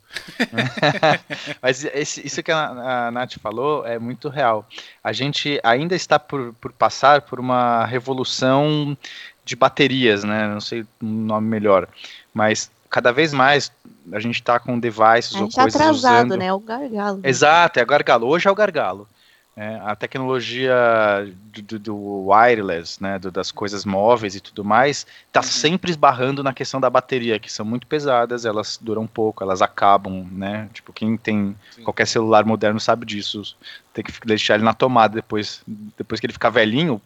mas esse, isso que a, a Nath falou é muito real. A gente ainda está por, por passar por uma revolução de baterias, né? Não sei o nome melhor, mas cada vez mais a gente está com devices a gente ou coisas atrasado, usando... né? O gargalo. Exato, é o gargalo. Hoje é o gargalo. É, a tecnologia do, do wireless, né, do, das coisas móveis e tudo mais, está uhum. sempre esbarrando na questão da bateria, que são muito pesadas, elas duram pouco, elas acabam, né? Tipo, quem tem Sim. qualquer celular moderno sabe disso. Tem que deixar ele na tomada depois, depois que ele ficar velhinho,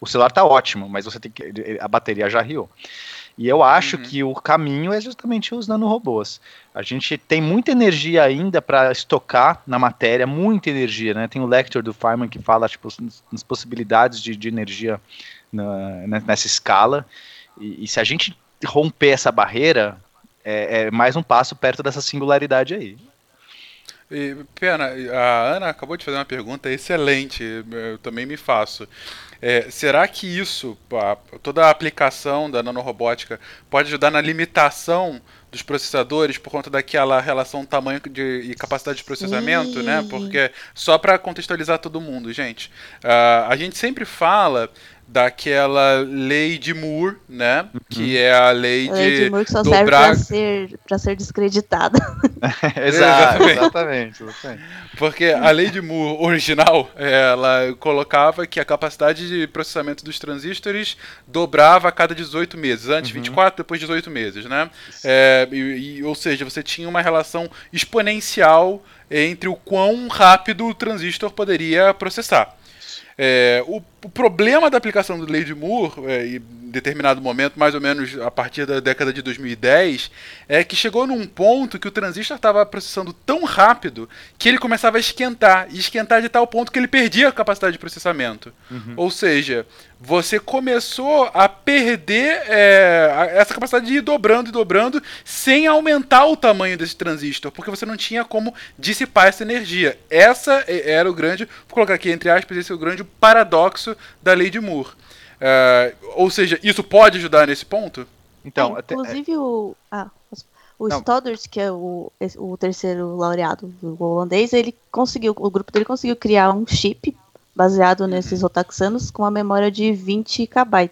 o celular está ótimo, mas você tem que a bateria já riu. E eu acho uhum. que o caminho é justamente os nanorobôs. A gente tem muita energia ainda para estocar na matéria, muita energia, né? Tem o lecture do Feynman que fala tipo, nas possibilidades de, de energia na, nessa escala. E, e, se a gente romper essa barreira, é, é mais um passo perto dessa singularidade aí. E, pena, a Ana acabou de fazer uma pergunta excelente, eu também me faço. É, será que isso, a, toda a aplicação da nanorobótica, pode ajudar na limitação dos processadores por conta daquela relação tamanho de, e capacidade de processamento, Sim. né? Porque só para contextualizar todo mundo, gente, uh, a gente sempre fala daquela lei de Moore, né? Uhum. Que é a lei a de, lei de Moore que só dobrar... serve pra ser, pra ser descreditada. Exato, exatamente, exatamente. Porque a lei de Moore original, ela colocava que a capacidade de processamento dos transistores dobrava a cada 18 meses. Antes uhum. 24, depois 18 meses, né? É, e, e, ou seja, você tinha uma relação exponencial entre o quão rápido o transistor poderia processar. É, o, o, problema da aplicação do Lei de Moore, é, em determinado momento, mais ou menos a partir da década de 2010, é que chegou num ponto que o transistor estava processando tão rápido que ele começava a esquentar, e esquentar de tal ponto que ele perdia a capacidade de processamento. Uhum. Ou seja, você começou a perder é, essa capacidade de ir dobrando e dobrando sem aumentar o tamanho desse transistor, porque você não tinha como dissipar essa energia. Essa era o grande, vou colocar aqui entre aspas, esse é o grande paradoxo da lei de Moore. É, ou seja, isso pode ajudar nesse ponto? Então, é, inclusive o, ah, o Stoddard, que é o, o terceiro laureado do holandês, ele conseguiu, o grupo dele conseguiu criar um chip baseado nesses uhum. rotaxanos com uma memória de 20 KB.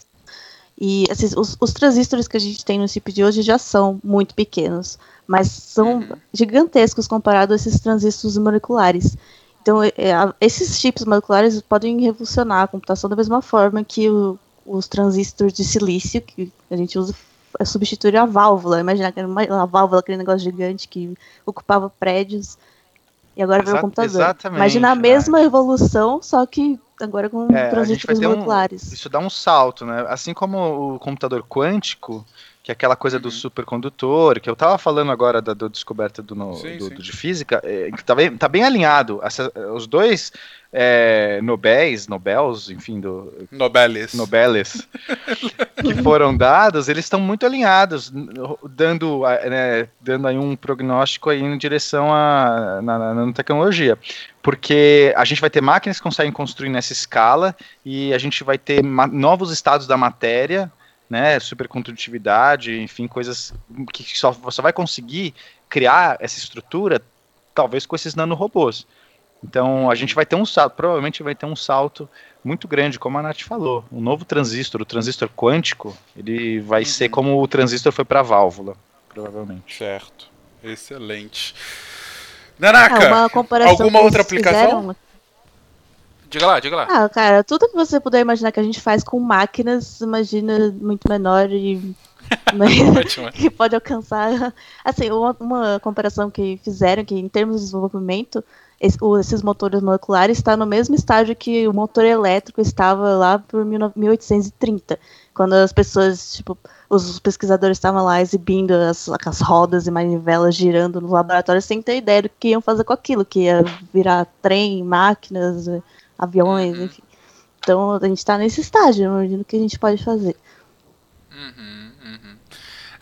E esses, os, os, transistores que a gente tem no chip de hoje já são muito pequenos, mas são uhum. gigantescos comparado a esses transistores moleculares. Então, é, é esses chips moleculares podem revolucionar a computação da mesma forma que o, os transistores de silício, que a gente usa, é substituir a válvula. Imagina a válvula, aquele negócio gigante que ocupava prédios. E agora veio o computador. Exatamente. Imagina a mesma evolução, só que agora com é, transistores moleculares. Um, isso dá um salto, né? Assim como o computador quântico, que é aquela coisa uhum. do supercondutor, que eu estava falando agora da, da descoberta do, no, sim, do, sim. de física, é, que tá bem, tá bem alinhado. Essa, os dois é, Nobéis, Nobels, enfim, do Nobeles, Nobeles que foram dados, eles estão muito alinhados, dando, né, dando aí um prognóstico aí em direção à nanotecnologia, porque a gente vai ter máquinas que conseguem construir nessa escala e a gente vai ter novos estados da matéria, né, supercondutividade, enfim, coisas que só, só vai conseguir criar essa estrutura talvez com esses nanorobôs. Então a gente vai ter um salto, provavelmente vai ter um salto muito grande, como a Nath falou. O novo transistor, o transistor quântico, ele vai uhum. ser como o transistor foi para a válvula, provavelmente. Certo. Excelente. Nanaka, ah, alguma outra aplicação? Fizeram... Diga lá, diga lá. Ah, cara, tudo que você puder imaginar que a gente faz com máquinas, imagina muito menor e que pode alcançar. Assim, uma, uma, comparação que fizeram que em termos de desenvolvimento esses motores moleculares está no mesmo estágio que o motor elétrico estava lá por 1830, quando as pessoas, tipo, os pesquisadores estavam lá exibindo as, as rodas e manivelas girando nos laboratórios sem ter ideia do que iam fazer com aquilo, que ia virar trem, máquinas, aviões, uhum. enfim. Então a gente está nesse estágio, imagino que a gente pode fazer. Uhum, uhum.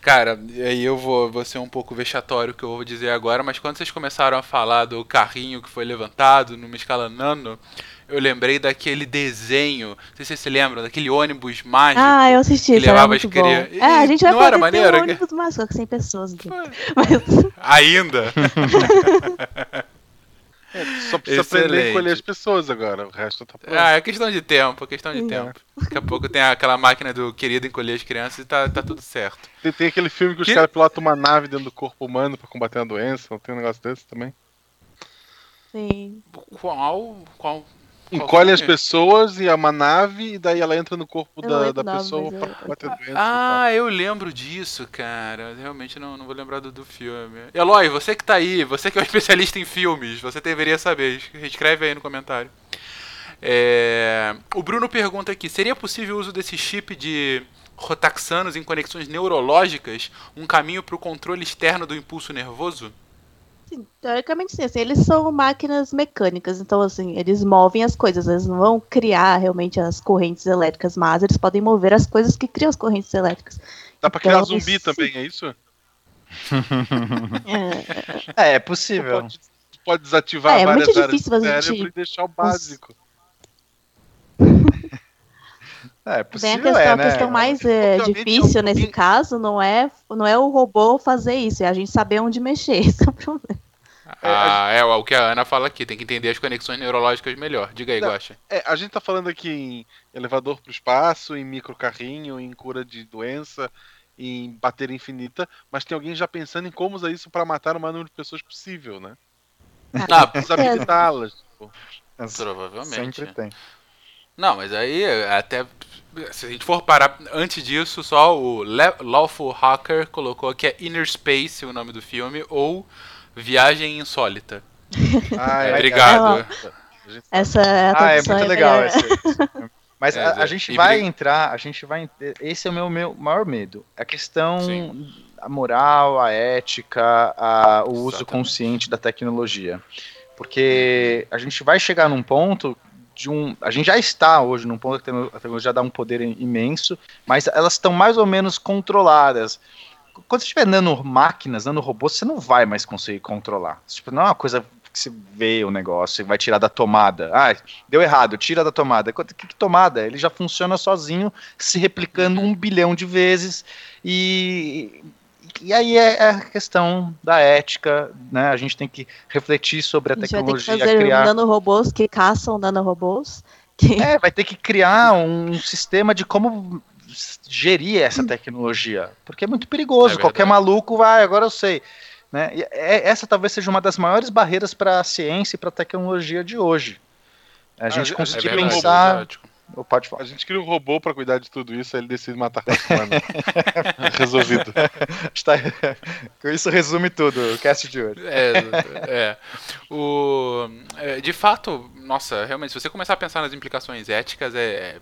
Cara, aí eu vou, vou ser um pouco vexatório o que eu vou dizer agora, mas quando vocês começaram a falar do carrinho que foi levantado numa escala nano, eu lembrei daquele desenho, não sei se vocês se lembram, daquele ônibus mágico. Ah, eu assisti, que levava as crianças. É, a gente vai não poder era maneiro? um ônibus mágico com 100 pessoas. Mas... Ainda? É, só precisa Excelente. aprender a encolher as pessoas agora, o resto tá pronto. Ah, é questão de tempo, é questão de tempo. Daqui a pouco tem aquela máquina do querido encolher as crianças e tá, tá tudo certo. Tem, tem aquele filme que, que? os caras pilotam uma nave dentro do corpo humano pra combater a doença, não tem um negócio desse também? Sim. Qual? Qual? Encolhe as pessoas e é uma nave, e daí ela entra no corpo da, da pessoa pra combater a doença. Ah, eu lembro disso, cara. Realmente não, não vou lembrar do, do filme. Eloy, você que tá aí, você que é um especialista em filmes, você deveria saber. Escreve aí no comentário. É... O Bruno pergunta aqui: seria possível o uso desse chip de rotaxanos em conexões neurológicas um caminho para o controle externo do impulso nervoso? Sim, teoricamente sim, assim, eles são máquinas mecânicas, então assim, eles movem as coisas, eles não vão criar realmente as correntes elétricas, mas eles podem mover as coisas que criam as correntes elétricas. Dá pra criar então, zumbi sim. também, é isso? é, é possível. Pode, pode, desativar é, é várias muito difícil áreas do gente... e deixar o básico. É, Vem a possível questão, é, a né? questão mais é, difícil alguém- nesse caso não é, não é o robô fazer isso, é a gente saber onde mexer. Esse é o problema. Ah, é o que a Ana fala aqui, tem que entender as conexões neurológicas melhor. Diga aí, Não. Guaxa. É, a gente tá falando aqui em elevador pro espaço, em microcarrinho, em cura de doença, em bateria infinita, mas tem alguém já pensando em como usar isso pra matar o maior número de pessoas possível, né? Ah, Desabilitá-las. tipo. provavelmente. Sempre tem. Não, mas aí até. Se a gente for parar antes disso, só o Le- Lawful Hacker colocou que é Inner Space o nome do filme, ou Viagem Insólita. Ah, é, Obrigado. A gente- Essa é a Ah, é muito legal esse. Mas É, a, a é. gente vai briga- entrar, a gente vai. Esse é o meu, meu maior medo. A questão, Sim. a moral, a ética, a- o uso Exatamente. consciente da tecnologia. Porque a gente vai chegar num ponto de um. A gente já está hoje num ponto que a tecno- a tecnologia dá um poder imenso, mas elas estão mais ou menos controladas. Quando você estiver nanomáquinas, nanorobôs, você não vai mais conseguir controlar. Tipo, não é uma coisa que você vê o negócio e vai tirar da tomada. Ah, deu errado, tira da tomada. Que, que tomada? Ele já funciona sozinho, se replicando um bilhão de vezes. E, e aí é a questão da ética, né? A gente tem que refletir sobre a A gente vai ter que tecnologia, fazer criar. nanorobôs que caçam nanorobôs. Que... É, vai ter que criar um sistema de como gerir essa tecnologia, porque é muito perigoso. É Qualquer maluco vai, agora eu sei. Né? E é- essa talvez seja uma das maiores barreiras para a ciência e para a tecnologia de hoje. A a gente É conseguir verdade, pensar. Pode falar. A gente cria um robô pra cuidar de tudo isso, aí ele decide matar humana. Resolvido. Está... Isso resume tudo, o cast de hoje. É, é. O, é, de fato, nossa, realmente, se você começar a pensar nas implicações éticas, é,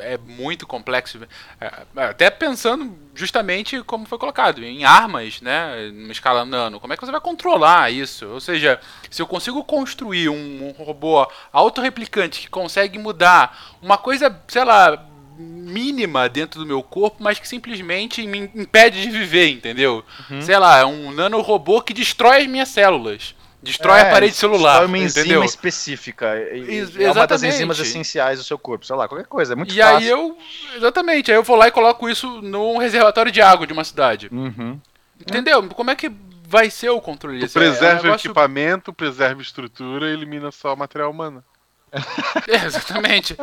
é muito complexo. É, até pensando justamente como foi colocado, em armas, né, numa escala nano. Como é que você vai controlar isso? Ou seja, se eu consigo construir um, robô autorreplicante que consegue mudar uma coisa, sei lá, mínima dentro do meu corpo, mas que simplesmente me impede de viver, entendeu? Sei lá, é um nanorobô que destrói as minhas células. Destrói a parede celular, Destrói uma enzima entendeu? específica. E, Ex- é uma das enzimas essenciais do seu corpo. Sei lá, qualquer coisa. É muito E fácil. aí eu. Exatamente, aí eu vou lá e coloco isso num reservatório de água de uma cidade. Uhum. Entendeu? Como é que vai ser o controle disso? Preserva é um o negócio- equipamento, preserva a estrutura e elimina só o material humano. É, exatamente.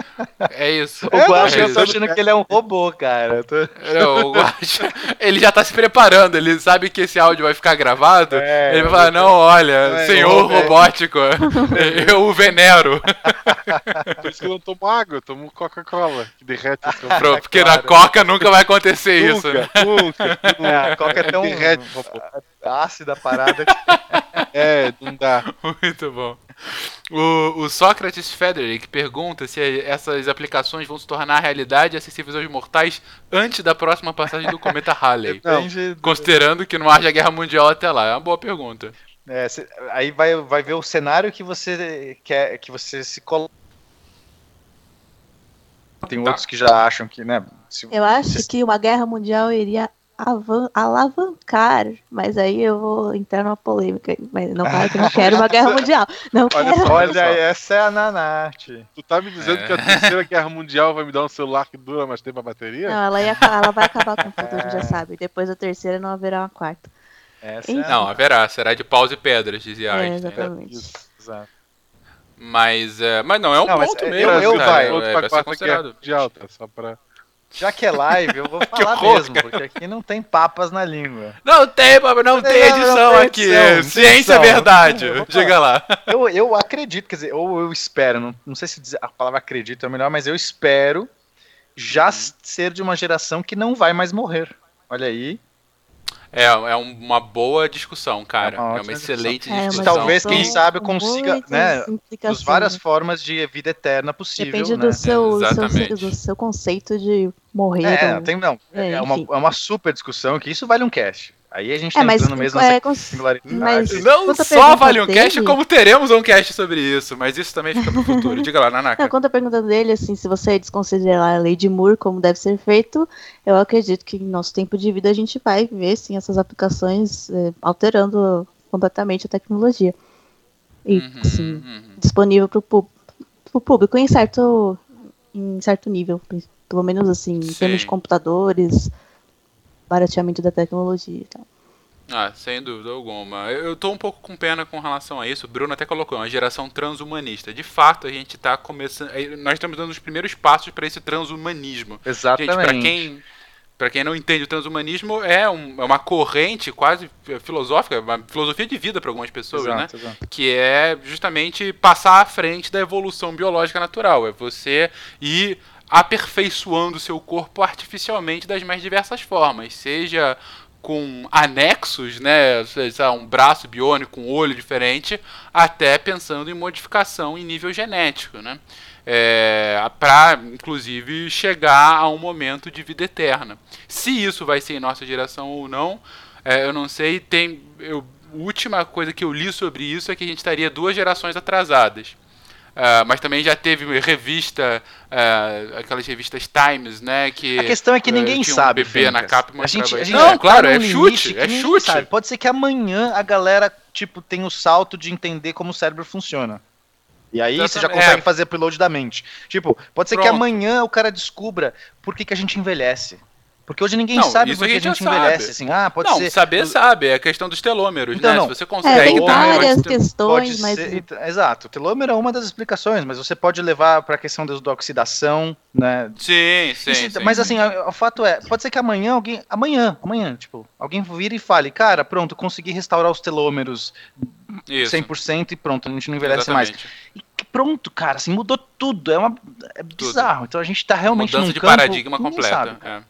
É isso. O É, Guaxa, é eu tô isso. achando que ele é um robô, cara. Eu tô- Não, o Guaxa, ele já tá se preparando, ele sabe que esse áudio vai ficar gravado. É, ele vai falar, não, olha, É, senhor é. robótico, eu o venero. Por isso que eu não tomo água, eu tomo Coca-Cola, que derrete o seu Pro- Porque na Coca nunca vai acontecer isso, né? Nunca, nunca. É, a Coca é tão Derrete. Ácida a parada. É, não dá. Muito bom. O, o Sócrates Frederick pergunta se essas aplicações vão se tornar realidade e acessíveis aos mortais antes da próxima passagem do cometa Halley. Do- Considerando que não haja guerra mundial até lá. É uma boa pergunta. É, cê- aí vai, vai ver o cenário que você quer, que você se coloca. Tem Tá. outros que já acham que, né? se- Eu acho se- que uma guerra mundial iria alavancar, mas aí eu vou entrar numa polêmica. Mas não claro que eu não quero uma guerra mundial. Não Olha quero. Olha, essa é a Nanate. Tu tá me dizendo É. que a terceira guerra mundial vai me dar um celular que dura mais tempo a bateria? Não, ela, ia, ela vai acabar com tudo, a gente já sabe. Depois da terceira não haverá uma quarta. Essa Enfim. é a... Não, haverá. Será de paus e pedras, dizia É, Einstein. exatamente. Isso, exato. Mas, é, mas não, é um Não, ponto eu- mesmo, eu cara. vai. É, Outro vai pra ser considerado. mundial, tá? Só pra... Já que é live, eu vou falar horror, mesmo, porque aqui não tem papas na língua. Não tem, não, Não, tem não edição tem aqui. edição, tem Ciência edição. é verdade. Diga lá. Eu, eu acredito, quer dizer, ou eu espero, não, não sei se a palavra acredito é melhor, mas eu espero já Uhum. ser de uma geração que não vai mais morrer. Olha aí. É, é um- uma boa discussão, cara. É uma É uma, excelente É, mas discussão. talvez, quem sabe, consiga, né, Das várias formas de vida eterna possível. Depende né? do, seu, do, seu, do seu conceito de morrer. É, ou- tem, não. É, É, uma, é uma super discussão que isso vale um cast. Aí a gente É, tá mas entrando mesmo é, Não só vale um cast, como teremos um cast sobre isso. Mas isso também fica pro futuro. Diga lá, Nanaka. Não, quanto à pergunta dele, assim, se você desconsiderar a lei de Moore como deve ser feito, eu acredito que em nosso tempo de vida a gente vai ver, sim, essas aplicações é, alterando completamente a tecnologia. E, Uhum, assim, uhum. disponível para o público em certo, em certo nível, Pelo menos assim, em Sim. termos de computadores, barateamento da tecnologia e tal. Ah, sem dúvida alguma. Eu, tô um pouco com pena com relação a isso. O Bruno até colocou, uma geração transhumanista. De fato, a gente tá começando. eh, Nós estamos dando os primeiros passos para esse transhumanismo. Exatamente. Gente, pra quem, pra quem não entende, o transhumanismo é, um- é uma corrente quase filosófica, uma filosofia de vida para algumas pessoas, né? Exato, exato. que é justamente passar à frente da evolução biológica natural. É você ir aperfeiçoando seu corpo artificialmente das mais diversas formas, seja com anexos, né, lá, um braço biônico, um olho diferente, até pensando em modificação em nível genético, né? É, para inclusive chegar a um momento de vida eterna. Se isso vai ser em nossa geração ou não, é, eu não sei. Tem, eu, a última coisa que eu li sobre isso é que a gente estaria duas gerações atrasadas. Ah, mas também já teve revista, ah, aquelas revistas Times, né? Que A questão é que eh, ninguém tinha um sabe. bebê na capa a gente, a gente Não, tá claro, é chute, que é chute. sabe. Pode ser que amanhã a galera tipo tenha o salto de entender como o cérebro funciona. E aí você já Exatamente. consegue É. fazer upload da mente. Tipo, pode ser que Pronto. amanhã o cara descubra por que, que a gente envelhece. Porque hoje ninguém Não, sabe isso por a que a gente gente envelhece. sabe. Assim, ah, pode não, ser. saber sabe, é a questão dos telômeros, Então, né? não. Se você É, consegue tem Telômero, dar várias mais- questões, Pode mas ser, exato, o telômero é uma das explicações, mas você pode levar para a questão da da oxidação, né? Sim, sim, Isso- sim. mas assim, o fato é, pode ser que amanhã alguém, amanhã, amanhã, tipo, alguém vira e fale, cara, pronto, consegui restaurar os telômeros Isso, 100% e pronto, a gente não envelhece mais. exatamente. E que pronto, cara, assim, mudou tudo, é uma é bizarro. Então a gente tá realmente Mudança num de campo paradigma completa. sabe. é.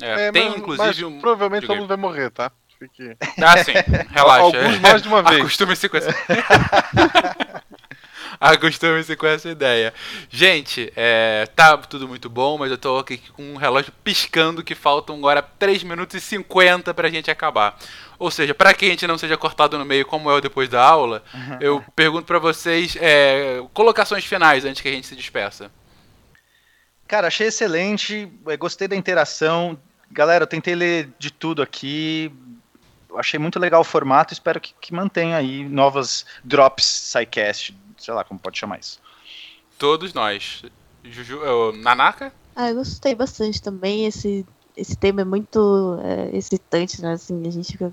É, É, tem mas- inclusive mas um. Provavelmente Diga todo mundo vai morrer, tá? Fique... Ah, sim, relaxa. Alguns mais de uma vez. Acostume-se com essa. Acostume-se com essa ideia. Gente, é, tá tudo muito bom, mas eu tô aqui com um relógio piscando que faltam agora 3 minutos e 50 pra gente acabar. Ou seja, pra que a gente não seja cortado no meio como é o depois da aula, eu pergunto pra vocês é, colocações finais antes que a gente se despeça. Cara, achei excelente, eh, gostei da interação. Galera, eu tentei ler de tudo aqui. eu Achei muito legal o formato, espero que, que mantenha aí novas drops SciCast, sei lá como pode chamar isso. Todos nós. Juju, é, Nanaka? Ah, eu gostei bastante também. Esse, esse tema é muito é, excitante, né? Assim, a gente fica.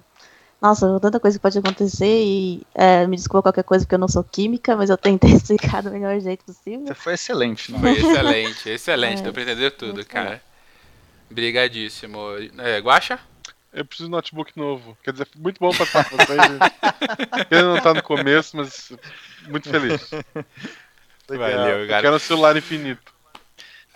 Nossa, tanta coisa que pode acontecer e é, me desculpa qualquer coisa porque eu não sou química, mas eu tentei explicar do melhor jeito possível. Você foi excelente, né? Foi excelente, excelente, É, deu pra entender tudo, cara. Brigadíssimo. É, Guaxa? Eu preciso de um notebook novo. Quer dizer, muito bom passar com vocês. gente. Ele não tá no começo, mas muito feliz. Valeu, Eu cara. quero um celular infinito.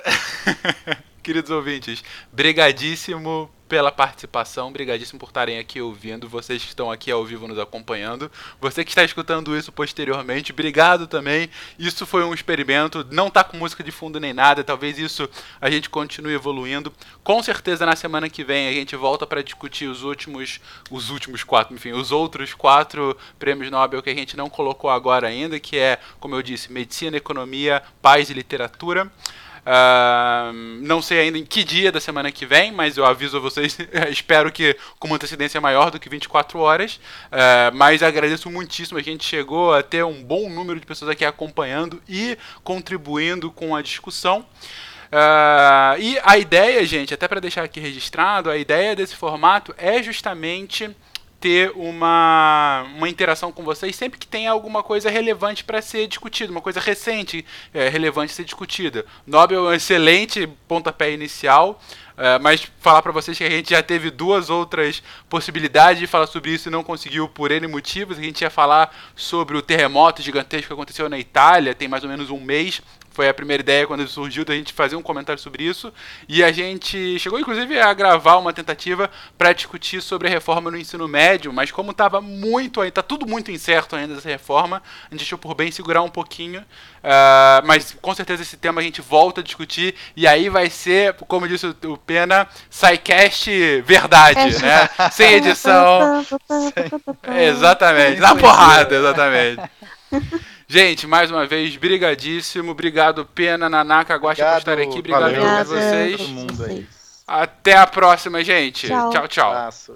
Queridos ouvintes, brigadíssimo pela participação, brigadíssimo por estarem aqui ouvindo, vocês que estão aqui ao vivo nos acompanhando, você que está escutando isso posteriormente, obrigado também. Isso foi um experimento, não tá com música de fundo nem nada, talvez isso a gente continue evoluindo. Com certeza na semana que vem a gente volta para discutir os últimos, os últimos quatro, enfim, os outros quatro prêmios Nobel que a gente não colocou agora ainda, que é, como eu disse, medicina, economia, paz e literatura. Ah, não sei ainda em que dia da semana que vem, mas eu aviso a vocês, espero que com uma antecedência maior do que 24 horas. Ah, mas agradeço muitíssimo, a gente chegou a ter um bom número de pessoas aqui acompanhando e contribuindo com a discussão. Ah, e a ideia, gente, até para deixar aqui registrado, a ideia desse formato é justamente ter uma, uma interação com vocês sempre que tenha alguma coisa relevante para ser discutida, uma coisa recente é, relevante ser discutida. Nobel é um excelente pontapé inicial, é, mas falar para vocês que a gente já teve duas outras possibilidades de falar sobre isso e não conseguiu por N motivos. A gente ia falar sobre o terremoto gigantesco que aconteceu na Itália, tem mais ou menos um mês. Foi a primeira ideia quando surgiu da gente fazer um comentário sobre isso. E a gente chegou, inclusive, a gravar uma tentativa para discutir sobre a reforma no ensino médio, mas como estava muito ainda, tá tudo muito incerto ainda essa reforma, a gente achou por bem segurar um pouquinho. Uh, mas com certeza esse tema a gente volta a discutir. E aí vai ser, como disse o Pena, SciCast verdade, né? Sem edição. Exatamente, na porrada, exatamente. Gente, mais uma vez, brigadíssimo. Obrigado, Pena, Nanaka, Guaxa por estar aqui. Obrigado a todos vocês. Todo mundo aí. Até a próxima, gente. Tchau. tchau. tchau. Abraço.